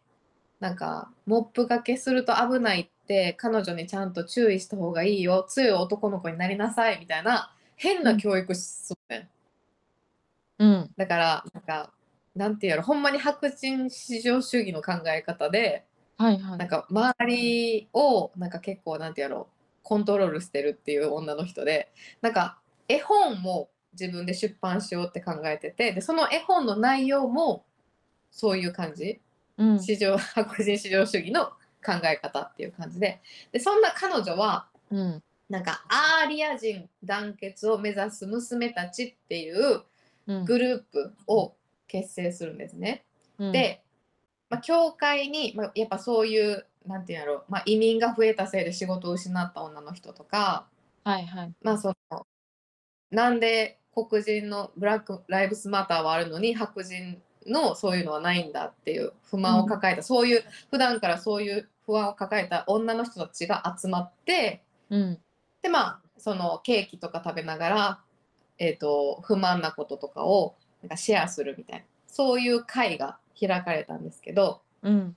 S2: なんかモップがけすると危ないって彼女にちゃんと注意した方がいいよ。強い男の子になりなさいみたいな変な教育しそうね、
S1: うん、
S2: だからなんかなんていうやろ。ほんまに白人至上主義の考え方で、
S1: はいはい、
S2: なんか周りをなんか結構なんてやろ。コントロールしてるっていう女の人でなんか絵本も自分で出版しようって考えててでその絵本の内容もそういう感じ。市場白人至上主義の考え方っていう感じで。でそんな彼女は、
S1: うん、
S2: なんかアーリア人団結を目指す娘たちっていうグループを結成するんですね。うん、で、まあ、教会に、まあ、やっぱそういうなんていうんやろう、まあ、移民が増えたせいで仕事を失った女の人とか、
S1: はいはい。
S2: まあ、そのなんで黒人のブラック・ライブスマターはあるのに白人のそういうのはないんだっていう不満を抱えた、うん、そういう普段からそういう不安を抱えた女の人たちが集まって、
S1: うん、
S2: でまあそのケーキとか食べながら、えーと、不満なこととかをなんかシェアするみたいなそういう会が開かれたんですけど、
S1: うん。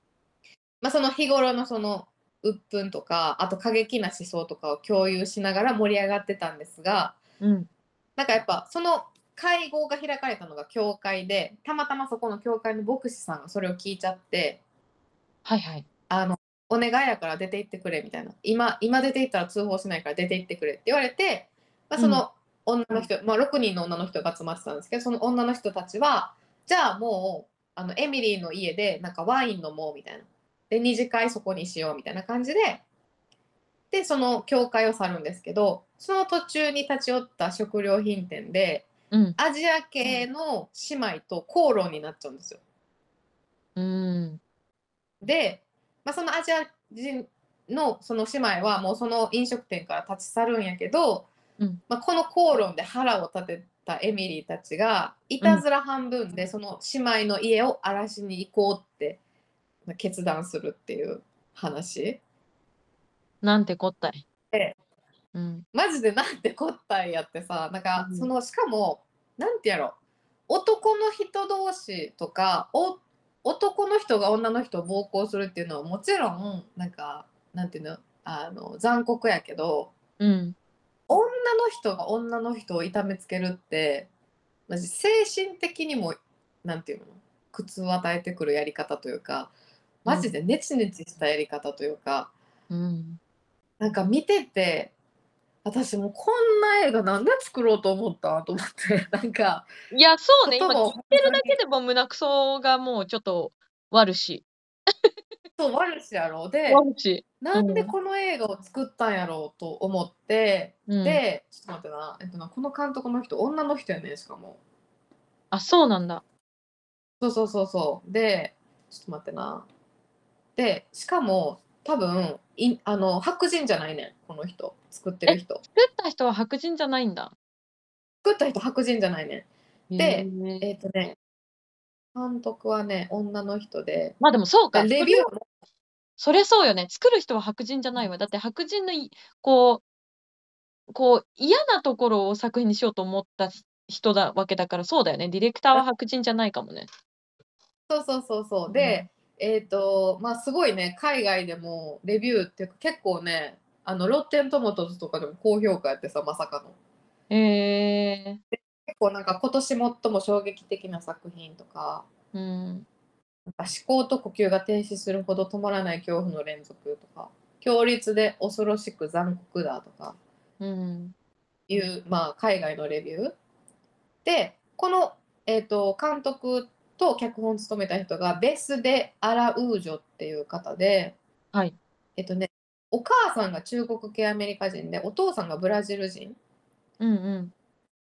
S2: まあ、その日頃のその鬱憤とかあと過激な思想とかを共有しながら盛り上がってたんですが、
S1: うん、
S2: なんかやっぱその会合が開かれたのが教会でたまたまそこの教会の牧師さんがそれを聞いちゃって
S1: はいはい。
S2: あのお願いやから出て行ってくれみたいな。今今出て行ったら通報しないから出て行ってくれって言われて、まあ、その女の人、うん、まあ、6人の女の人が集まってたんですけどその女の人たちはじゃあもうあのエミリーの家でなんかワイン飲もうみたいな。で二次会そこにしようみたいな感じででその教会を去るんですけどその途中に立ち寄った食料品店で
S1: うん。
S2: アジア系の姉妹と口論になっちゃうんですよ。
S1: うん。
S2: で、まあ、そのアジア人のその姉妹はもうその飲食店から立ち去るんやけど、
S1: うん。
S2: まあ、この口論で腹を立てたエミリーたちがいたずら半分でその姉妹の家を荒らしに行こうって決断するっていう話。
S1: なんてこったい。
S2: で
S1: うん。
S2: マジでなんてこったいやってさなんかそのしかもなんてやろ。男の人同士とかお男の人が女の人を暴行するっていうのはもちろんなんかなんていうの？あの残酷やけど、
S1: うん、
S2: 女の人が女の人を痛めつけるってマジ精神的にもなんていうの？苦痛を与えてくるやり方というかマジでネチネチしたやり方というか、
S1: うん、
S2: なんか見てて私もこんな映画なんで作ろうと思ったと思って なんか。
S1: いやそうね。今聞いてるだけでも胸くそがもうちょっと悪し。
S2: そう悪しやろ。で
S1: 悪し。
S2: なんでこの映画を作ったんやろうと思って、
S1: うん、
S2: でちょっと待ってな,、えっとなこの監督の人女の人やねしかも。
S1: あそうなんだ。
S2: そうそうそうそう。でちょっと待ってな。でしかも多分いあの白人じゃないねんこの人作ってる人。
S1: 作った人は白人じゃないんだ。
S2: 作った人白人じゃないね。んでえっ、ー、とね監督はね女の人で。
S1: まあでもそうか。
S2: レビューも。
S1: それそうよね。作る人は白人じゃないわ。だって白人のこうこう、嫌なところを作品にしようと思った人だわけだから、そうだよね。ディレクターは白人じゃないかもね。
S2: そうそうそうそう。で、えっ、と、まあ、すごいね、海外でもレビューっていうか、結構ね、あの、ロッテントマトズとかでも高評価やってさ、まさかの。
S1: へえ。
S2: 結構なんか今年最も衝撃的な作品とか、
S1: うん。
S2: なんか思考と呼吸が停止するほど止まらない恐怖の連続とか、強烈で恐ろしく残酷だとか、
S1: うん。
S2: いう、まあ、海外のレビュー。で、この、えーと、監督と脚本を務めた人がベス・デ・アラウージョっていう方で、
S1: はい。
S2: えっとね、お母さんが中国系アメリカ人で、お父さんがブラジル人。
S1: うんうん。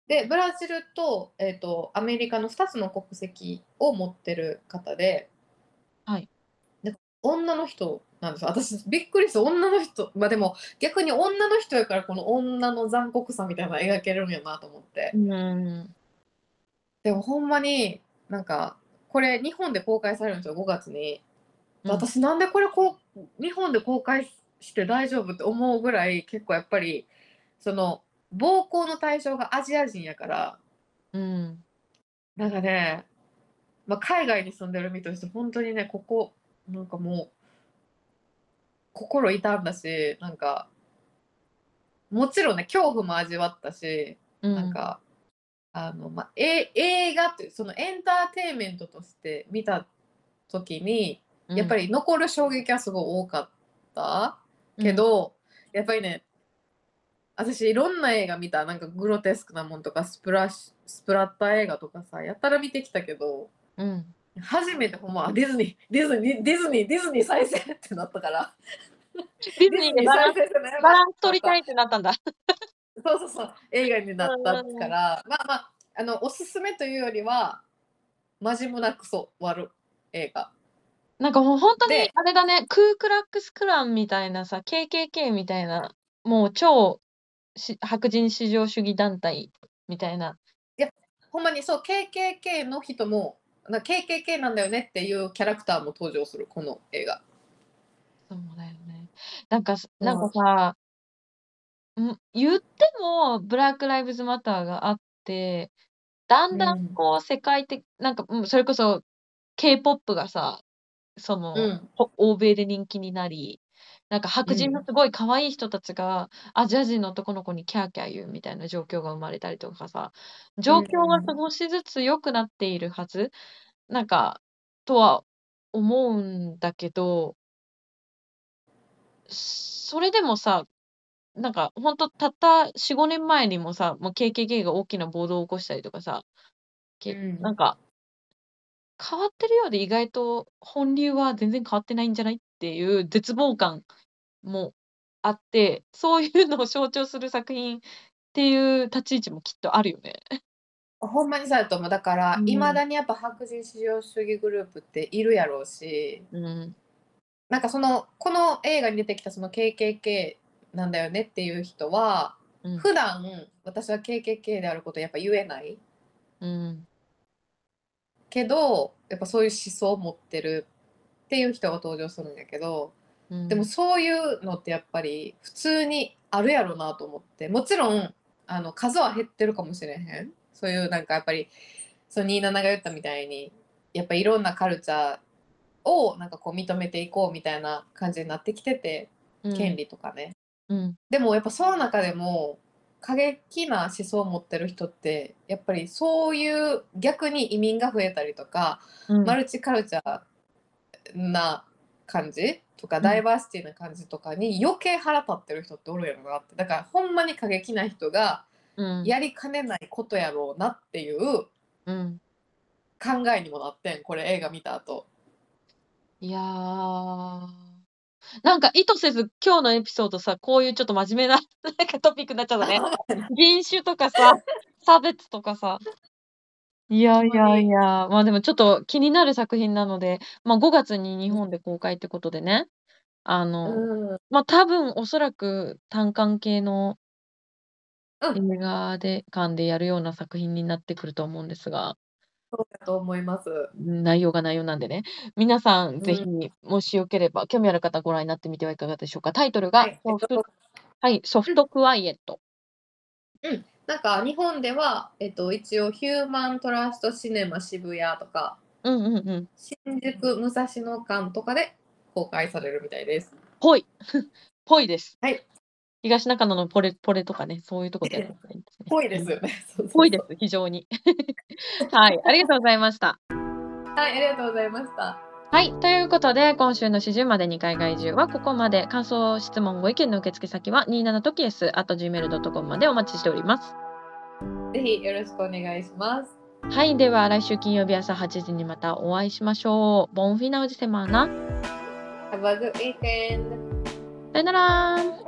S2: で、ブラジルと,、えーと、アメリカの2つの国籍を持ってる方で、
S1: はい。
S2: で女の人なんです私びっくりした女の人まあでも逆に女の人やからこの女の残酷さみたいなの描けるんやなと思って、
S1: うん、
S2: でもほんまになんかこれ日本で公開されるんですよ5月に、うん、私なんでこれこう日本で公開して大丈夫って思うぐらい結構やっぱりその暴行の対象がアジア人やから、
S1: うん、
S2: なんかね、まあ、海外に住んでる身として本当にねここなんかもう心痛んだしなんかもちろんね恐怖も味わったし、うん、なんかあの、まあ、え映画ってそのエンターテインメントとして見た時にやっぱり残る衝撃はすごい多かったけど、うん、やっぱりね私いろんな映画見た。なんかグロテスクなもんとかスプラスプラッター映画とかさやったら見てきたけど、
S1: うん、
S2: 初めてほんまディズニーディズニーディズニーディズニー再生ってなったから。
S1: ディズニーでバランスバランス取りたいってなったんだ。
S2: そうそうそう。映画になったから。まあまああのおすすめというよりはマジもなくそ終わる映画
S1: なんかもう本当にあれだねクークラックスクランみたいなさ KKK みたいなもう超し白人至上主義団体みたいな。
S2: いや、ほんまにそう、KKK の人も、な KKK なんだよねっていうキャラクターも登場する、この映画。
S1: そうだよね。なんか、なんかさ、ん言っても、ブラック・ライブズ・マターがあって、だんだんこう世界的、なんか、それこそ K-POP がさ、その、うん。欧米で人気になり、なんか白人のすごい可愛い人たちが、アジア人の男の子にキャーキャー言うみたいな状況が生まれたりとかさ、状況が少しずつ良くなっているはず、なんか、とは思うんだけど、それでもさ、なんかほんとたった4、5年前にもさ、もう KKK が大きな暴動を起こしたりとかさ、けなんか変わってるようで意外と本流は全然変わってないんじゃないっていう絶望感もあって、そういうのを象徴する作品っていう立ち位置もきっとあるよね。
S2: ほんまにそうやと思う。だから、いまだにやっぱ白人至上主義グループっているやろうし、
S1: うん。
S2: なんかその、この映画に出てきたその KKK なんだよねっていう人は、うん。普段私は KKK であることやっぱ言えない
S1: うん。
S2: けど、やっぱそういう思想を持ってるっていう人が登場するんやけど、うん、でもそういうのってやっぱり普通にあるやろなと思ってもちろんあの数は減ってるかもしれへん。そういうなんかやっぱりその27が言ったみたいにやっぱいろんなカルチャーをなんかこう認めていこうみたいな感じになってきてて、うん、権利とかね、
S1: うん、
S2: でもやっぱその中でも過激な思想を持ってる人ってやっぱりそういう逆に移民が増えたりとか、マルチカルチャーな感じとか、ダイバーシティな感じとかに余計腹立ってる人っておるやろなって。だからほんまに過激な人がやりかねないことやろうなっていう考えにもなってんこれ映画見た後。
S1: いやなんか意図せず今日のエピソードさこういうちょっと真面目な なんかトピックになっちゃったね 人種とかさ差別とかさいやいやいや、まあ、でもちょっと気になる作品なので、ま、5月に日本で公開ってことでね、あの、
S2: うん。
S1: ま、多分おそらく単館系の
S2: うん。
S1: 映画で館でやるような作品になってくると思うんですが。
S2: そうだと思います。
S1: 内容が内容なんでね。皆さんぜひ、
S2: うん。
S1: もしよければ、興味ある方ご覧になってみてはいかがでしょうか。タイトルが、
S2: はい、えっ
S1: ソフト
S2: と
S1: はい、ソフ
S2: うん。
S1: トクワイエット。
S2: なんか日本では、えっと、一応ヒューマントラストシネマ渋谷とか
S1: うんうんうん。
S2: 新宿武蔵野館とかで公開されるみたいです。
S1: ぽい。ぽいです。
S2: はい。
S1: 東中野のポレポレとかね、そういうとこでやったらいいですね。
S2: ぽいですよね。
S1: ぽいです、非常に。はい、ありがとうございました。
S2: はい、ありがとうございました。
S1: はい、ということで、今週の始終まで2回外獣はここまで。感想、質問、ご意見の受付先は27とき s gmail.com までお待ちしております。
S2: ぜひよろしくお願いします。
S1: はい、では来週金曜日朝8時にまたお会いしましょう。ボンフィナウジセマーナ。
S2: Have a good weekend!
S1: さよなら